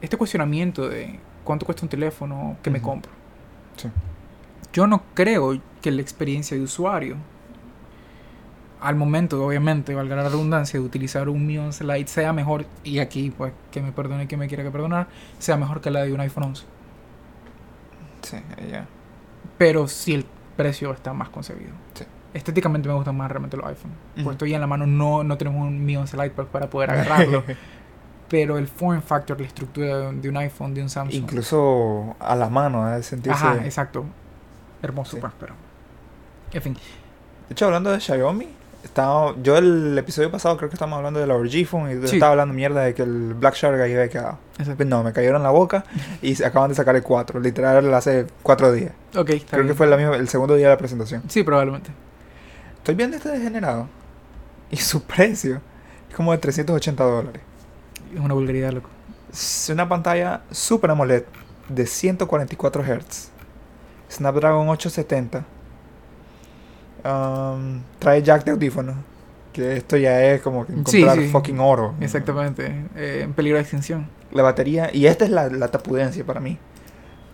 este cuestionamiento de cuánto cuesta un teléfono que me compro. Sí. Yo no creo que la experiencia de usuario, al momento, obviamente, valga la redundancia, de utilizar un Mi 11 Lite sea mejor, y aquí, pues, que me perdone quien me quiera que perdonar, sea mejor que la de un iPhone 11. Sí, ya. Pero si el precio está más concebido. Sí. Estéticamente me gustan más realmente los iPhone. Ujú. Pues estoy en la mano, no, no tenemos un Mi 11 Lite pa- para poder agarrarlo. pero el form factor, la estructura de un, iPhone, de un Samsung. Incluso a la mano, ¿eh? sentirse... Ajá, exacto. Hermoso, Sí. pues, pero. En fin. De hecho, hablando de Xiaomi, estaba, yo el episodio pasado creo que estábamos hablando de la RG Phone y Sí. estaba hablando mierda de que el Black Shark ahí había quedado. Exacto. No, me cayeron la boca y se acaban de sacar el 4, literal hace 4 días. Ok, está Creo que fue la misma, el segundo día de la presentación. Sí, probablemente. Estoy viendo este degenerado y su precio es como de 380 dólares. Es una vulgaridad, loco. Es una pantalla Super AMOLED de 144 Hz. Snapdragon 870. Um, trae jack de audífono. Que esto ya es como que encontrar sí. fucking oro. Exactamente. eh, en peligro de extinción. La batería, y esta es la, la tapudencia para mí.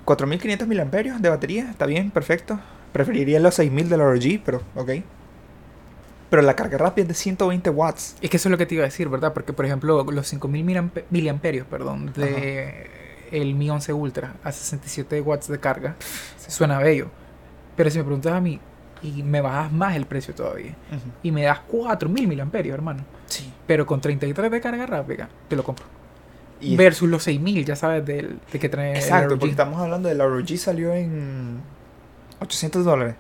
4500 mAh de batería, está bien, perfecto. Preferiría los 6000 de la RG, pero ok. Pero la carga rápida es de 120 watts. Es que eso es lo que te iba a decir, ¿verdad? Porque, por ejemplo, los 5000 miliampe- miliamperios, perdón, de el Mi 11 Ultra a 67 watts de carga, suena bello. Pero si me preguntas a mí, y me bajas más el precio todavía, y me das 4000 miliamperios, hermano, Sí. pero con 33 de carga rápida, te lo compro. Y Versus los 6000, ya sabes, del, de que trae el Exacto, ROG. porque estamos hablando de la ROG salió en 800 dólares.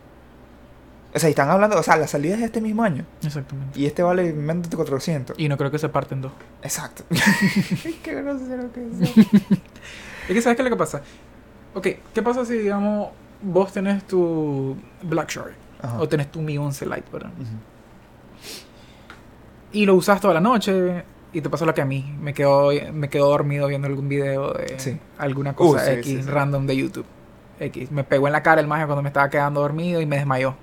O sea, y están hablando, o sea, la salida es este mismo año. Exactamente. Y este vale menos de 400. Y no creo que se parten dos. Exacto. Qué grosero que es. Es que sabes qué es lo que pasa. Ok, ¿qué pasa si, digamos, vos tenés tu Black Shark Ajá. o tenés tu Mi 11 Lite, ¿verdad? Ujú. Y lo usas toda la noche y te pasó lo que a mí. Me quedo, me quedo dormido viendo algún video de Sí. alguna cosa Uh, sí, X sí, random de YouTube. X. Me pegó en la cara el mago cuando me estaba quedando dormido y me desmayó.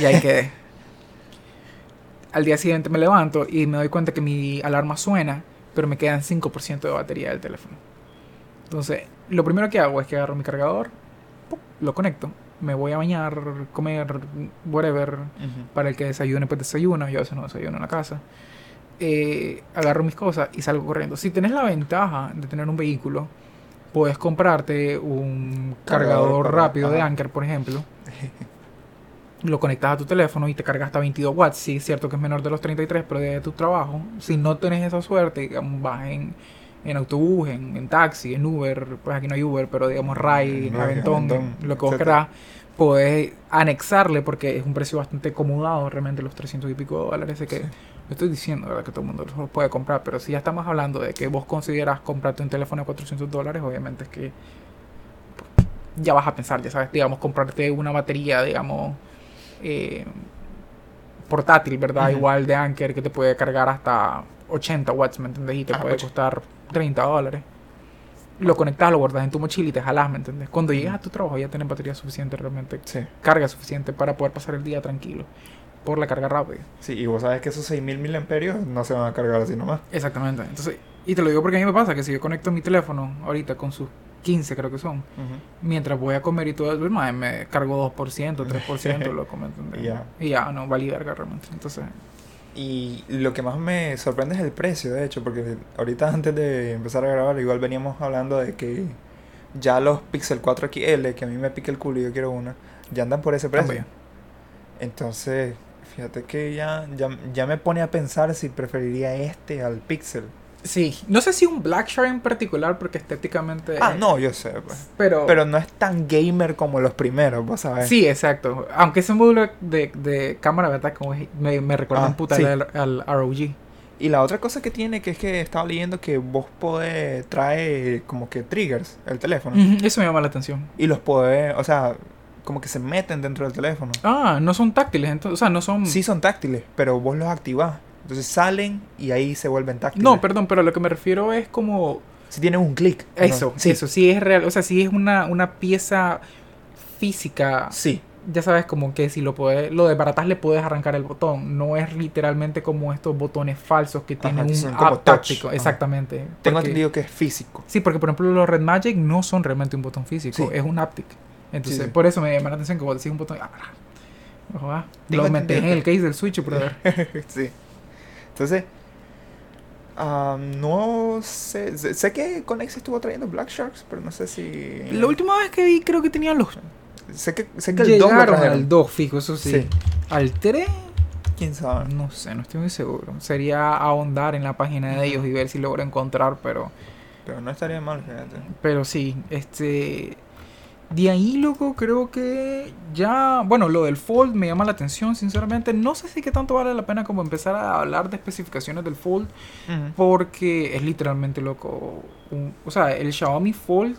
Y ahí quedé. Al día siguiente me levanto y me doy cuenta que mi alarma suena, pero me quedan 5% de batería del teléfono. Entonces, lo primero que hago es que agarro mi cargador, ¡pum! lo conecto, me voy a bañar, comer, whatever, para el que desayune, pues desayuno, yo a veces no desayuno en la casa. Eh, agarro mis cosas y salgo corriendo. Si tenés la ventaja de tener un vehículo, puedes comprarte un Cargador cargador para- rápido de. Anker, por ejemplo. Lo conectas a tu teléfono y te cargas hasta 22 watts. Sí, es cierto que es menor de los 33, pero de tu trabajo. Si no tenés esa suerte, digamos, vas en, en autobús, en, en taxi, en Uber, pues aquí no hay Uber, pero digamos Rai, No, Aventón, Aventón, lo que vos querás, podés anexarle porque es un precio bastante acomodado, realmente los 300 y pico dólares. Que Sí. lo estoy diciendo, ¿verdad? Que todo el mundo los puede comprar, pero si ya estamos hablando de que vos consideras comprarte un teléfono de 400 dólares, obviamente es que pues, ya vas a pensar, ya sabes, digamos, comprarte una batería, digamos, eh, portátil, ¿verdad? Igual de Anker que te puede cargar hasta 80 watts, ¿me entendés? Y te Ah, puede ocho. costar 30 dólares. Lo conectas, lo guardas en tu mochila y te jalas, ¿me entendés? Cuando Ujú. llegas a tu trabajo ya tienes batería suficiente realmente, Sí. carga suficiente para poder pasar el día tranquilo por la carga rápida. Sí, y vos sabes que esos 6000 miliamperios no se van a cargar así nomás. Exactamente. Entonces, y te lo digo porque a mí me pasa que si yo conecto mi teléfono ahorita con sus 15 creo que son, mientras voy a comer y todo eso, me cargo 2%, 3%, loco, ¿me entiendes? Ya. Y ya, no, vale verga realmente. Entonces, Y lo que más me sorprende es el precio, de hecho, porque ahorita antes de empezar a grabar, igual veníamos hablando de que ya los Pixel 4 XL, que a mí me pica el culo y yo quiero una, ya andan por ese precio. Entonces, fíjate que ya, ya, ya me pone a pensar si preferiría este al Pixel. Sí, no sé si un Black Shark en particular porque estéticamente... Ah, no, yo sé, pues. Pero... Pero no es tan gamer como los primeros, vos sabés. Sí, exacto. Aunque ese módulo de, de cámara, ¿verdad? Como me, me recuerda Ah, un puta sí. al, al ROG. Y la otra cosa que tiene, que es que estaba leyendo que vos podés, trae como que triggers el teléfono. Eso me llama la atención. Y los podés, o sea, como que se meten dentro del teléfono. Ah, no son táctiles, entonces, o sea, no son... Sí son táctiles, pero vos los activás. Entonces salen y ahí se vuelven táctiles. No, perdón, pero a lo que me refiero es como... Si tienen un clic. ¿no? Eso, Sí. eso, sí es real. O sea, sí es una, una pieza física. Sí, Ya sabes, como que si lo puedes, lo desbaratas le puedes arrancar el botón. No es literalmente como estos botones falsos que Ajá, tienen que un app táctico. Ajá. Exactamente. tengo entendido que es físico. Sí, porque por ejemplo los Red Magic no son realmente un botón físico, Sí. es un haptic. Entonces, Sí, sí. por eso me llama la atención que vos decís un botón. Ah, ah, lo metes en el case del Switch, brother. sí. Entonces, ah, no sé. sé- que Conex estuvo trayendo Black Sharks, pero no sé si. La última vez que vi, creo que tenían los. Sé que, sé que el 2 lo Llegaron trajeron. al 2, fijo, eso sí. Sí. Al 3, Quién sabe. no sé, no estoy muy seguro. Sería ahondar en la página de ellos y ver si logro encontrar, pero. Pero no estaría mal, fíjate. Pero sí, este. De ahí, loco, creo que ya. Bueno, lo del Fold me llama la atención, sinceramente. No sé si que tanto vale la pena como empezar a hablar de especificaciones del Fold. Porque es literalmente loco. un- o sea, el Xiaomi Fold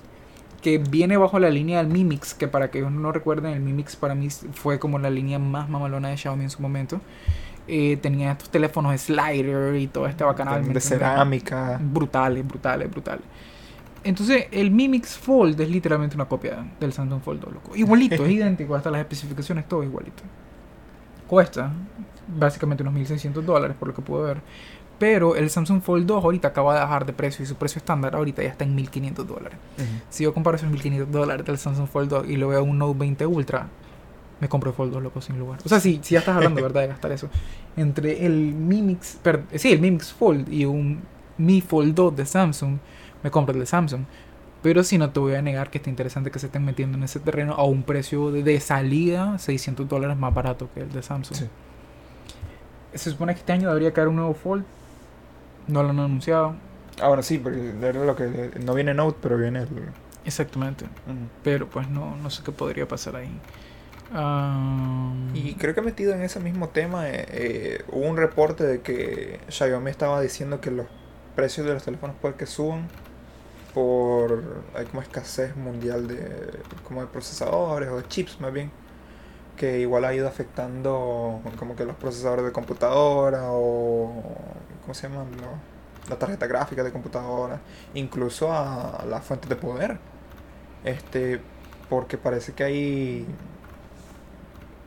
que viene bajo la línea del Mi Mix, que para que ellos no recuerden, el Mi Mix para mí fue como la línea más mamalona de Xiaomi en su momento. Eh, tenía estos teléfonos slider y todo este bacanal. ¿me de cerámica. Brutales, brutales, brutales. Entonces, el Mi Mix Fold es literalmente una copia del Samsung Fold 2, loco. Igualito, es idéntico, hasta las especificaciones, todo igualito. Cuesta básicamente unos 1.600 dólares, por lo que puedo ver. Pero el Samsung Fold 2 ahorita acaba de bajar de precio y su precio estándar ahorita ya está en 1.500 dólares. Si yo comparo esos 1.500 dólares del Samsung Fold 2 y lo veo en un Note 20 Ultra, me compro el Fold 2 loco sin lugar. O sea, si, si ya estás hablando, ¿verdad? De gastar eso. Entre el Mi Mix, per- sí, el Mi Mix Fold y un Mi Fold 2 de Samsung, me compro el de Samsung. Pero si no te voy a negar que está interesante que se estén metiendo en ese terreno a un precio de, de salida 600 dólares más barato que el de Samsung. Sí. Se supone que este año debería caer un nuevo Fold. No lo han anunciado. Ah, bueno, sí, porque lo que no viene Note, pero viene el. Exactamente. Pero pues no, no sé qué podría pasar ahí. Ah, Y creo que metido en ese mismo tema, eh, eh, hubo un reporte de que Xiaomi estaba diciendo que los precios de los teléfonos puede que suban por hay como escasez mundial de como de procesadores o de chips más bien que igual ha ido afectando como que los procesadores de computadora o cómo se llaman Los- la tarjeta gráfica de computadora incluso a las fuentes de poder. Este porque parece que hay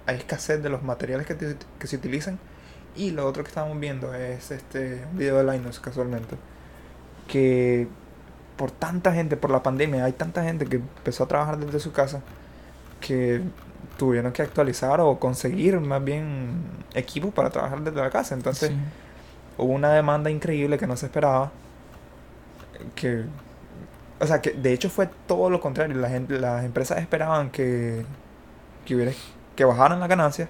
hay escasez de los materiales que, que se utilizan. Y lo otro que estábamos viendo es este un video de Linus casualmente que por tanta gente por la pandemia hay tanta gente que empezó a trabajar desde su casa que tuvieron que actualizar o conseguir más bien equipo para trabajar desde la casa entonces sí. hubo una demanda increíble que no se esperaba. Que, o sea, que de hecho fue todo lo contrario. La gente, las empresas esperaban que, que, hubiera, que bajaran las ganancias,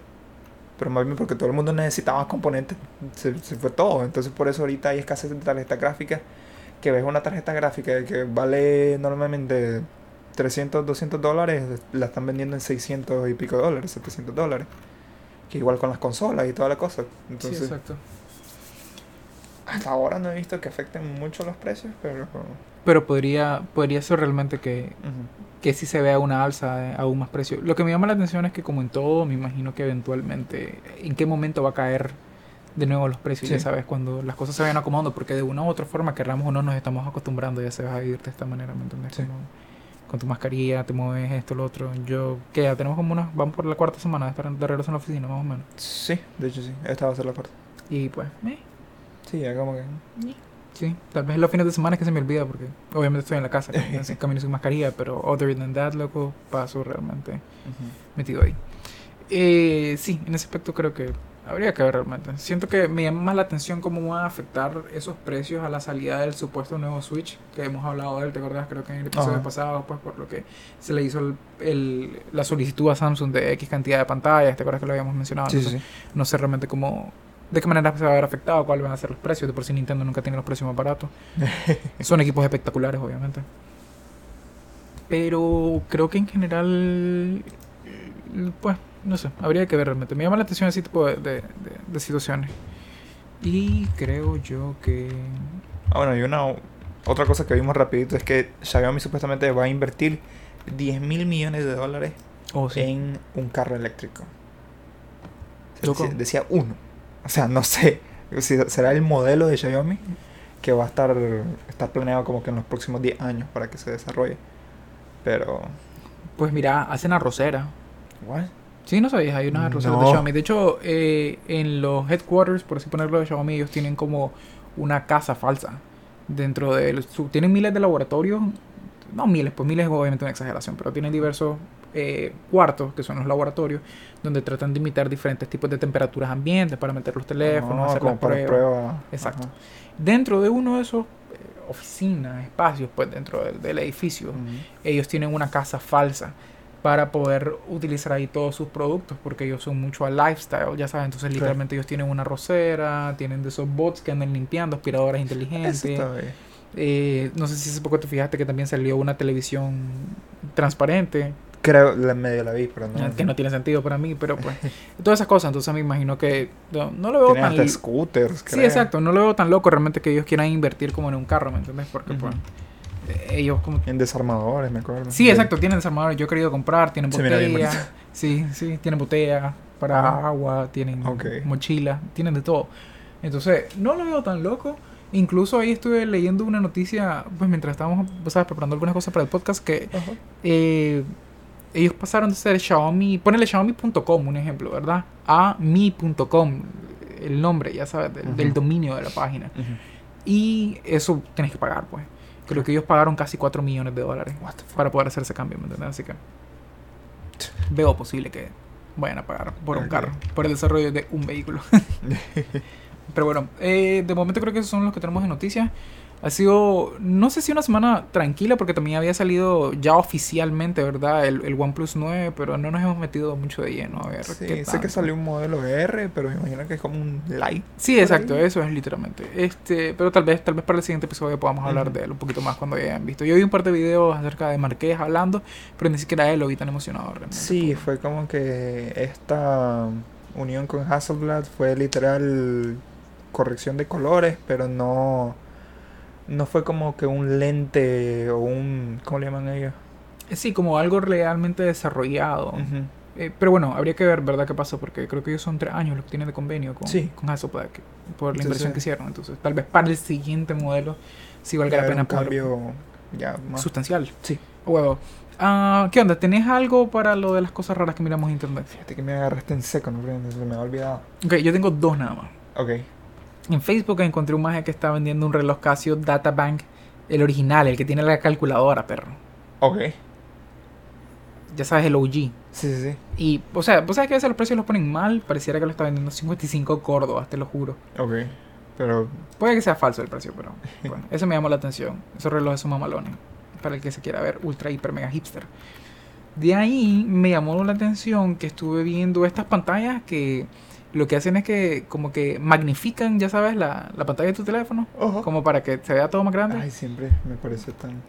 pero más bien porque todo el mundo necesitaba componentes, se, se fue todo. Entonces, por eso ahorita hay escasez de tarjetas gráficas. Que ves una tarjeta gráfica que vale normalmente 300, 200 dólares, la están vendiendo en 600 y pico dólares, 700 dólares. Que igual con las consolas y toda la cosa. Sí, Entonces, exacto. hasta ahora no he visto que afecten mucho los precios, pero... Pero podría, podría ser realmente que, que sí se vea una alza de aún más precio. Lo que me llama la atención es que como en todo, me imagino que eventualmente, ¿en qué momento va a caer de nuevo los precios? Ya Sí. sabes, cuando las cosas se vayan acomodando, porque de una u otra forma, querramos o no, nos estamos acostumbrando, ya se va a vivir de esta manera, ¿me entiendes? Sí. Con tu mascarilla, te mueves esto, lo otro. Yo, que ya tenemos como unas, vamos por la cuarta semana de estar de regreso en la oficina, más o menos. Sí, de hecho sí, esta va a ser la parte. Y pues, eh, Sí, ya como que... Sí, tal vez los fines de semana es que se me olvida porque obviamente estoy en la casa, camino sin mascarilla, pero other than that, loco, paso realmente metido ahí. Eh, sí, en ese aspecto creo que habría que ver realmente. Siento que me llama más la atención cómo van a afectar esos precios a la salida del supuesto nuevo Switch, que hemos hablado de él, ¿te acordás? Creo que en el episodio Ajá. pasado, pues por lo que se le hizo el, el- la solicitud a Samsung de X cantidad de pantallas, ¿te acuerdas que lo habíamos mencionado? Sí, sí, Entonces, sí. No sé realmente cómo, de qué manera se va a ver afectado, cuáles van a ser los precios. De por sí Nintendo nunca tiene los precios más baratos. Son equipos espectaculares, obviamente. Pero creo que en general, pues, no sé, habría que ver realmente. Me llama la atención ese tipo de, de- de- de situaciones. Y creo yo que... Ah, bueno, y una otra cosa que vimos rapidito es que Xiaomi supuestamente va a invertir 10 mil millones de dólares Oh, sí. en un carro eléctrico. Decía, decía uno. O sea, no sé si será el modelo de Xiaomi que va a estar, estar planeado como que en los próximos 10 años para que se desarrolle. Pero Pues mira, hacen arrocera. What? Sí, no sabías, hay unas arroceras de. Xiaomi. De hecho, eh, en los headquarters, por así ponerlo de Xiaomi, ellos tienen como una casa falsa. Dentro de... los- tienen miles de laboratorios. No miles, pues miles es obviamente una exageración, pero tienen diversos eh, cuartos, que son los laboratorios, donde tratan de imitar diferentes tipos de temperaturas ambientes para meter los teléfonos, No, hacer como las pruebas. prueba. Exacto. Ajá. Dentro de uno de esos eh, oficinas, espacios, pues dentro del, del edificio, ellos tienen una casa falsa para poder utilizar ahí todos sus productos porque ellos son mucho al lifestyle, ya sabes, entonces literalmente ellos tienen una rosera, tienen de esos bots que andan limpiando, aspiradoras inteligentes. Eh, no sé si hace poco te fijaste que también salió una televisión transparente, Creo, la medio la vi, pero no. que no tiene sentido para mí, pero pues todas esas cosas, entonces me imagino que no, no lo veo Tienen tan hasta scooters, Sí, creo. exacto, no lo veo tan loco realmente que ellos quieran invertir como en un carro, ¿me entiendes? Porque pues ellos como En desarmadores, me acuerdo. Sí, exacto, tienen desarmadores. Yo he querido comprar, tienen Se botella. Sí, sí, tienen botella para Ah. agua, tienen Ok. mochila, tienen de todo. Entonces, no lo veo tan loco. Incluso ahí estuve leyendo una noticia, pues mientras estábamos, sabes, preparando algunas cosas para el podcast, que eh, ellos pasaron de ser Xiaomi, ponele Xiaomi.com, un ejemplo, ¿verdad? A mi.com, el nombre, ya sabes, del, dominio de la página. Ujú. Y eso tenés que pagar, pues. Creo que ellos pagaron casi 4 millones de dólares para poder hacer ese cambio, ¿me entiendes? Así que veo posible que vayan a pagar por un carro, por el desarrollo de un vehículo. Pero bueno, eh, de momento creo que esos son los que tenemos en noticias. Ha sido, no sé si una semana tranquila, porque también había salido ya oficialmente, ¿verdad? El, el OnePlus 9, pero no nos hemos metido mucho de lleno. A ver, Sí, qué sé que salió un modelo R, pero me imagino que es como un light. Sí, exacto, ahí. eso es literalmente. Este, pero tal vez, tal vez para el siguiente episodio podamos hablar de él un poquito más cuando ya hayan visto. Yo vi un par de videos acerca de Marqués hablando, pero ni siquiera él lo vi tan emocionado realmente. Sí, fue como que esta unión con Hasselblad fue literal corrección de colores, pero no no fue como que un lente o un ¿cómo le llaman ellos? Sí, como algo realmente desarrollado. Eh, pero bueno, habría que ver, ¿verdad? ¿Qué pasó? Porque creo que ellos son tres años los que tienen de convenio con, Sí. con Hasselblad por la inversión que hicieron. Entonces, tal vez para el siguiente modelo sí valga la Era pena un cambio ya más sustancial. Sí. Huevo. Ah, ¿Qué onda? ¿Tenés algo para lo de las cosas raras que miramos en internet? Fíjate que me agarraste en seco, no se me ha olvidado. Ok, yo tengo dos nada más. Ok. En Facebook encontré un maje que está vendiendo un reloj Casio Databank, el original, el que tiene la calculadora, perro. Ok. Ya sabes, el OG. Sí, sí, sí. Y, o sea, vos sabes que a veces los precios los ponen mal, pareciera que lo está vendiendo 55 córdobas, te lo juro. Ok. Pero Puede que sea falso el precio, pero bueno, eso me llamó la atención. Esos relojes son mamalones, para el que se quiera ver ultra, hiper, mega hipster. De ahí me llamó la atención que estuve viendo estas pantallas que lo que hacen es que como que magnifican, ya sabes, la, la pantalla de tu teléfono, Ojo. como para que se vea todo más grande. Ay, siempre me parece tan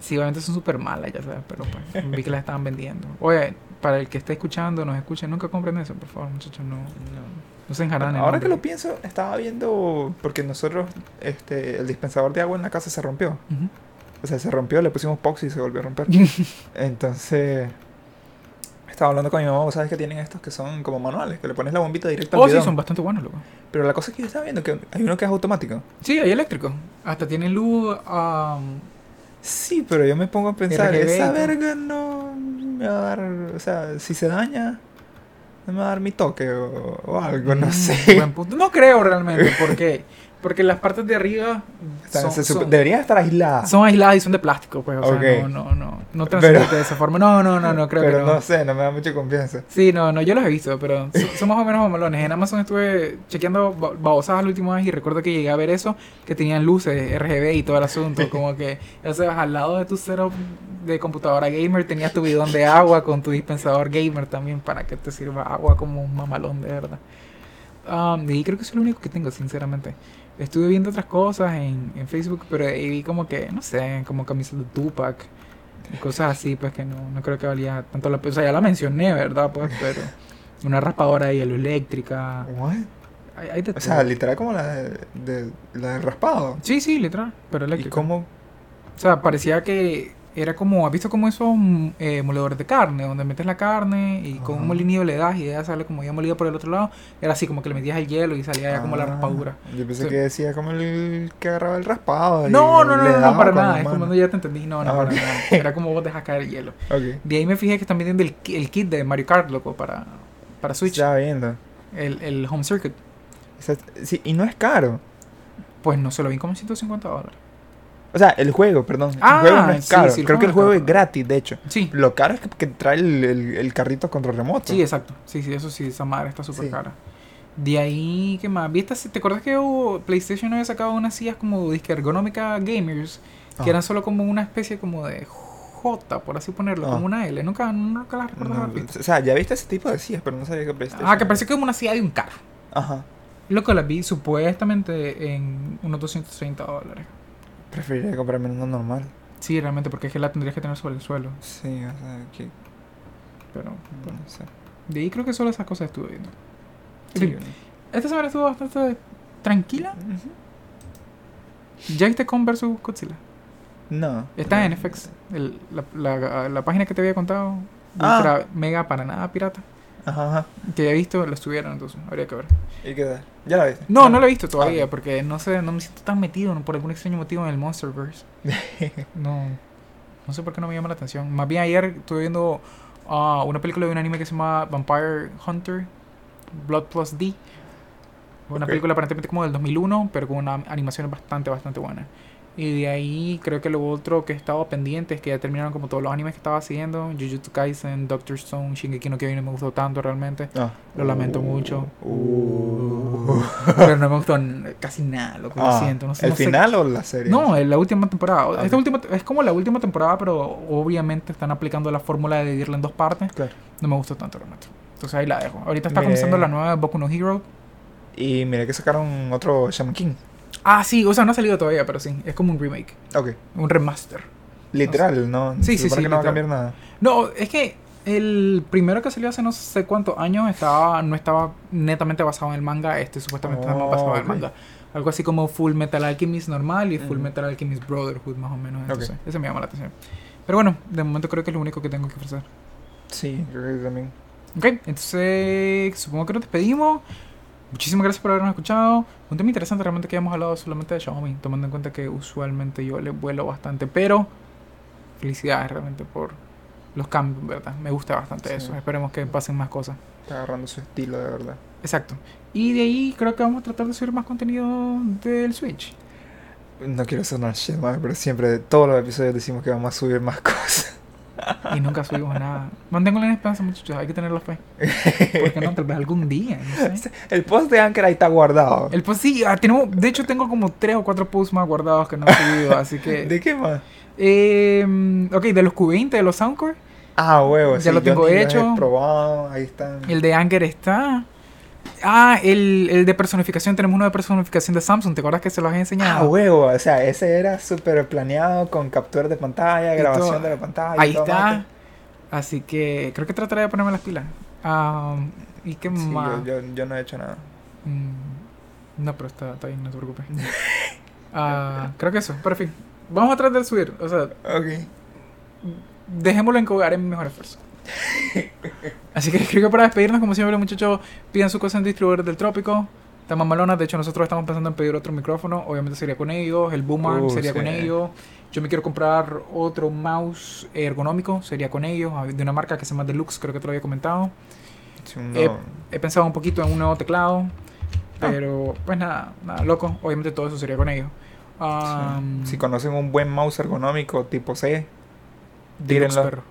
Sí, obviamente son súper malas, ya sabes, pero pues vi que las estaban vendiendo. Oye, para el que esté escuchando, nos escuche, nunca compren eso, por favor, muchachos, no, no se enjaranen. Ahora que lo pienso, estaba viendo porque nosotros este el dispensador de agua en la casa se rompió. Ujú. O sea, se rompió, le pusimos pox y se volvió a romper. Entonces, estaba hablando con mi mamá, vos sabes que tienen estos que son como manuales, que le pones la bombita directa al Oh, sí, son bastante buenos, loco. Pero la cosa es que yo estaba viendo que hay uno que es automático. Sí, hay eléctrico. Hasta tiene luz. am, Sí, pero yo me pongo a pensar, RGB y esa todo. verga no me va a dar, o sea, si se daña, no me va a dar mi toque o, o algo, no mm, sé. buen punto. No creo realmente, porque porque las partes de arriba son, se sup- son- deberían estar aisladas. son aisladas y son de plástico, pues. O sea, no, no, no. No Pero- transmite de esa forma. No, no, no, no, creo pero que no. no. sé, no me da mucha confianza. Sí, no, no, yo los he visto, pero son, son más o menos mamalones. En Amazon estuve chequeando ba- babosadas la última vez y recuerdo que llegué a ver eso, que tenían luces, RGB y todo el asunto. Como que, ya sabes, al lado de tu setup de computadora gamer tenías tu bidón de agua con tu dispensador gamer también para que te sirva agua como un mamalón de verdad. Um, y creo que eso es lo único que tengo, sinceramente. Estuve viendo otras cosas en, en Facebook, pero ahí vi como que, no sé, como camisas de Tupac y cosas así, pues que no, no creo que valía tanto la pena. O sea, ya la mencioné, ¿verdad? Pues, pero una raspadora ahí, eléctrica. What? Hay, hay de O sea, literal como la de, de- la del raspado. Sí, sí, literal, pero ¿Y eléctrica. cómo? O sea, parecía que era como, ¿has visto como esos mm, eh, moledores de carne? Donde metes la carne y con un molinillo le das y ella sale como ya molida por el otro lado. Era así como que le metías el hielo y salía ya como la Ah, raspadura. Yo pensé que decía como el que agarraba el raspado. No, no, no, no, no, para nada. Es como no, ya te entendí. No, no, Ah, para nada. Era como vos dejas caer el hielo. Ok. De ahí me fijé que están vendiendo el, ki- el kit de Mario Kart, loco, para, para Switch. Estaba viendo. El, el Home Circuit. Sí, y no es caro. Pues no se lo vi como en 150 dólares. O sea, el juego, perdón. Ah, el juego no es caro. sí, Creo que el juego es gratis, de hecho. Sí. Lo caro es que, que trae el, el- el carrito control remoto. Sí, exacto. Sí, sí, eso sí, esa madre está súper Sí. cara. De ahí, ¿qué más? ¿Viste? ¿Te acuerdas que hubo- PlayStation había sacado unas sillas como disque ergonómica gamers? Ah. Que eran solo como una especie como de J, por así ponerlo, Ah. como una L. Nunca, nunca las recuerdo No, o sea, ya viste ese tipo de sillas, pero no sabía que PlayStation. Ah, que parece como una silla de un carro. Ajá. Lo que las vi supuestamente en unos 230 dólares. Preferiría comprarme una normal. Sí, realmente, porque es que la tendrías que tener sobre el suelo. Sí, o sea, que. Pero bueno, No sé. de ahí creo que solo esas cosas estuve viendo. Sí. Sí. Esta semana estuvo bastante tranquila. Ujú. ¿Ya viste Kong vs Godzilla? No. Está en FX. el- la, la- la página que te había contado. Ah. Ultra mega para nada pirata. Ajá, ajá. Que había visto, lo estuvieron, entonces habría que ver. ¿Y qué tal? ¿Ya la viste? No, no lo he visto todavía, Ah. porque no sé, no me siento tan metido ¿no? por algún extraño motivo en el Monsterverse. No, no sé por qué no me llama la atención. Más bien ayer estuve viendo ah, una película de un anime que se llama Vampire Hunter, Blood Plus D. Una película aparentemente como del 2001, pero con una animación bastante, bastante buena. Y de ahí creo que lo otro que estaba pendiente es que ya terminaron como todos los animes que estaba siguiendo. Jujutsu Kaisen, Doctor Stone, Shingeki no Kyojin no me gustó tanto realmente. Ah. Lo lamento mucho. Uh. Pero no me gustó casi nada, lo que Ah, siento. No sé, ¿El no sé final o la serie? no, la última temporada. Ah, Esta última, es como la última temporada, pero obviamente están aplicando la fórmula de dividirla en dos partes. Claro. No me gustó tanto realmente. Entonces ahí la dejo. Ahorita está Mire. comenzando la nueva Boku no Hero. Y mira que sacaron otro Shaman King. Ah, sí, o sea, no ha salido todavía, pero sí. Es como un remake, Ok. un remaster. Literal, ¿no? Sí, sí, sí, que no va a cambiar nada. No, es que el primero que salió hace no sé cuántos años estaba no estaba netamente basado en el manga. Este supuestamente Oh, basado en el manga. Algo así como Full Metal Alchemist normal y Full Ujú. Metal Alchemist Brotherhood, más o menos. Entonces, ese me llama la atención. Pero bueno, de momento creo que es lo único que tengo que ofrecer. Sí, creo que también. Ok, entonces supongo que nos despedimos. Muchísimas gracias por habernos escuchado. Un tema interesante realmente que hayamos hablado solamente de Xiaomi, tomando en cuenta que usualmente yo le vuelo bastante, pero felicidades realmente por los cambios, ¿verdad? Me gusta bastante Sí. eso. Esperemos que pasen más cosas. Está agarrando su estilo, de verdad. Exacto. Y de ahí creo que vamos a tratar de subir más contenido del Switch. No quiero sonar shit, pero siempre, todos los episodios decimos que vamos a subir más cosas. Y nunca subimos nada. Mantengo la esperanza, muchachos. Hay que tener la fe. Porque no, tal vez algún día. No sé. El post de Anker ahí está guardado. El post, sí, ah, tenemos, de hecho tengo como tres o cuatro posts más guardados que no he subido, así que... ¿De qué más? Eh, ok, de los Q20, de los Soundcore, Ah, huevo, Ya sí, lo tengo hecho. he probado, ahí están. el de Anger está... Ah, el, el de personificación, tenemos uno de personificación de Samsung, ¿te acuerdas que se los Ah, enseñado? huevo, o sea, ese era súper planeado con captura de pantalla, Y grabación todo. de la pantalla. Ahí todo, está. mate. Así que creo que trataré de ponerme las pilas. Ah, ¿Y qué Sí, más? yo, yo, yo no he hecho nada. Mm, no, pero está, está bien, no te preocupes. Ah, creo que eso, pero en fin. Vamos a tratar de subir, o sea, Ok. dejémoslo en que haré mi mejor esfuerzo. Así que creo que para despedirnos, como siempre, muchachos, pidan su cosa en distribuidores del trópico. Está mamalona, de hecho nosotros estamos pensando en pedir otro micrófono, obviamente sería con ellos, el boom arm Uh, sería sí. con ellos. Yo me quiero comprar otro mouse ergonómico, sería con ellos, ah, de una marca que se llama Deluxe, creo que te lo había comentado. Sí, un no- He pensado un poquito en un nuevo teclado, Ah. pero pues nada, nada, loco, obviamente todo eso sería con ellos. sí. Si conocen un buen mouse ergonómico tipo C, perro.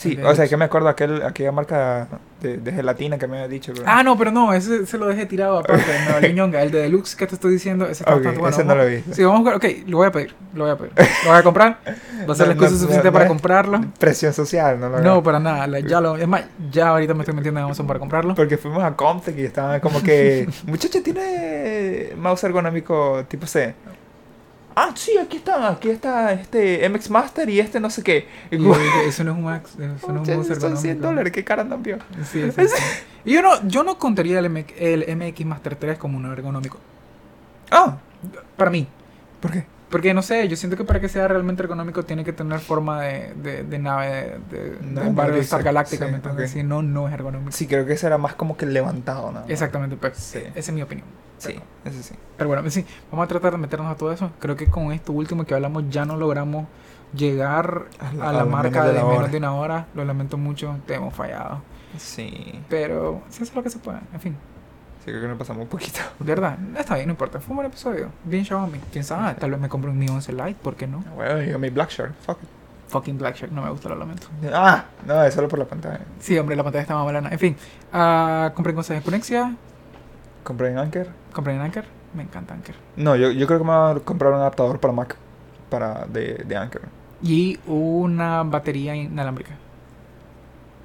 Sí, o sea, que me acuerdo aquel, aquella marca de, de gelatina que me había dicho. pero- Ah, no, pero no, ese se lo dejé tirado aparte. No, el Ñonga, el de Deluxe que te estoy diciendo, ese está Ok, bastante bueno. ese no lo visto. Sí, vamos a buscar, ok, lo voy a pedir, lo voy a pedir. Lo voy a comprar, va a ser No, la excusa no, suficiente no, para no. comprarlo. Presión social, no lo No, para nada, la- ya lo, es más, ya ahorita me estoy metiendo en Amazon para comprarlo. Porque fuimos a Comtech y estaban como que, muchacha, ¿tiene mouse ergonómico tipo C? Ah, sí, aquí está, aquí está este MX Master y este no sé qué. Y eso no es un Max, eso no es un "Muchacha, mouse son 100 ergonómico". dólares, qué cara vio. Sí, sí, sí. Y yo no, yo no contaría el, MX, el MX Master 3 como un ergonómico. Ah, Para mí. ¿por qué? Porque no sé, yo siento que para que sea realmente ergonómico tiene que tener forma de, de, de nave de, No, de Star. Galáctica, Sí, ¿me entiendes? ok. Si no, no es ergonómico. Sí, creo que ese era más como que levantado, ¿no? Exactamente, pues, Sí. esa es mi opinión. Sí, ese sí. Pero bueno, sí, vamos a tratar de meternos a todo eso. Creo que con esto último que hablamos ya no logramos llegar A la- a marca de la menos hora. de una hora. Lo lamento mucho, te hemos fallado. Sí. Pero se hace lo que se pueda, en fin. Sí, creo que nos pasamos un poquito. Verdad, está bien, no importa. Fue un buen episodio. Bien Xiaomi. Quién sabe, tal vez me compre un Mi 11 Lite, ¿por qué no? Bueno, yo mi Black Shark, fuck it. Fucking Black Shark, no me gusta, lo lamento. Ah, no, es solo por la pantalla. Sí, hombre, la pantalla está más malana. En fin, ah, compren cosas de Conexia, Compré en Anker. compren en Anker. Me encanta Anker. No, yo, yo creo que me voy a comprar un adaptador para Mac. Para de, de Anker. Y una batería inalámbrica.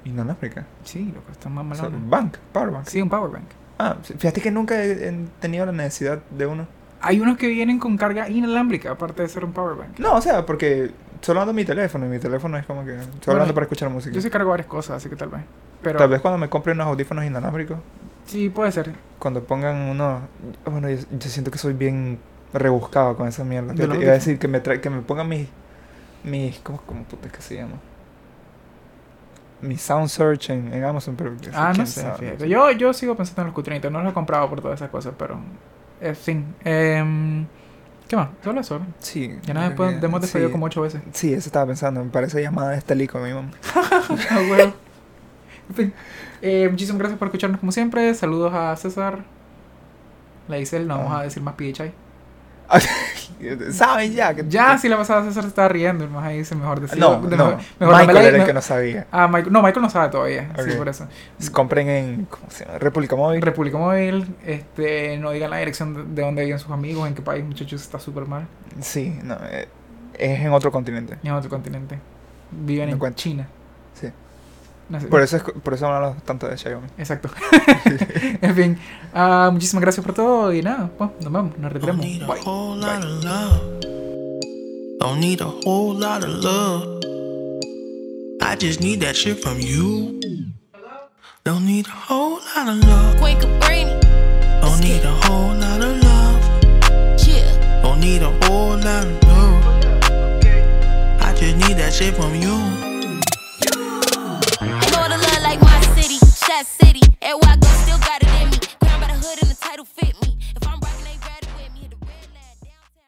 Inalámbrica. Sí, lo que está más O sea, bank, power bank. Sí, un power bank. Ah, fíjate que nunca he, tenido la necesidad de uno. Hay unos que vienen con carga inalámbrica, aparte de ser un power bank. No, o sea, porque solo ando mi teléfono y mi teléfono es como que. Solo Bueno, ando para escuchar música. Yo sí cargo varias cosas, así que tal vez. Pero Tal vez cuando me compre unos audífonos inalámbricos, sí, puede ser. cuando pongan unos. Bueno, yo, yo siento que soy bien rebuscado con esa mierda. ¿De los Iba a decir que me, tra- que me pongan mis. mis ¿cómo, ¿Cómo puta que se llama? Mi Sound Search en, en Amazon, pero. Ah, no sé, sabe, fíjate. Yo, yo sigo pensando en los Q30, no los he comprado por todas esas cosas, pero. En fin. em, ¿Qué más? Solo eso. Sí. Ya nada, creo después hemos despedido sí. como ocho veces. Sí, eso estaba pensando. Me parece llamada de Esteli con mi mamá. Ah, huevo. En fin. eh, muchísimas gracias por escucharnos como siempre. Saludos a César. La dice él, no vamos Ah. a decir más PHI. ¿Saben ya? Que, Ya, si la pasada César se estaba riendo, el más ahí dice mejor decir. No, no. mejor- Michael era el que no sabía. Ah, Michael, no, Michael no sabe todavía. Sí, Ok. por eso. Compren en. ¿Cómo se llama? República Móvil. República Móvil, este, no digan la dirección de, de dónde viven sus amigos, en qué país, muchachos, está súper mal. Sí, no. eh, es en otro continente. En otro continente. Viven No en. China. No sé. Por eso, es, por eso hablamos tanto de Xiaomi. Exacto. en fin, ah, muchísimas gracias por todo y nada, pues, nos vemos, nos retiramos. Bye. love. Don't need a whole lot of love. I just need that shit from you. Don't need a whole lot of love. Queen Cabrini, Don't need a whole lot of love. yeah. Don't need a whole lot of love. I just need that shit from you. Fat city, and why go still got it in me. Crown by the hood and the title fit me. If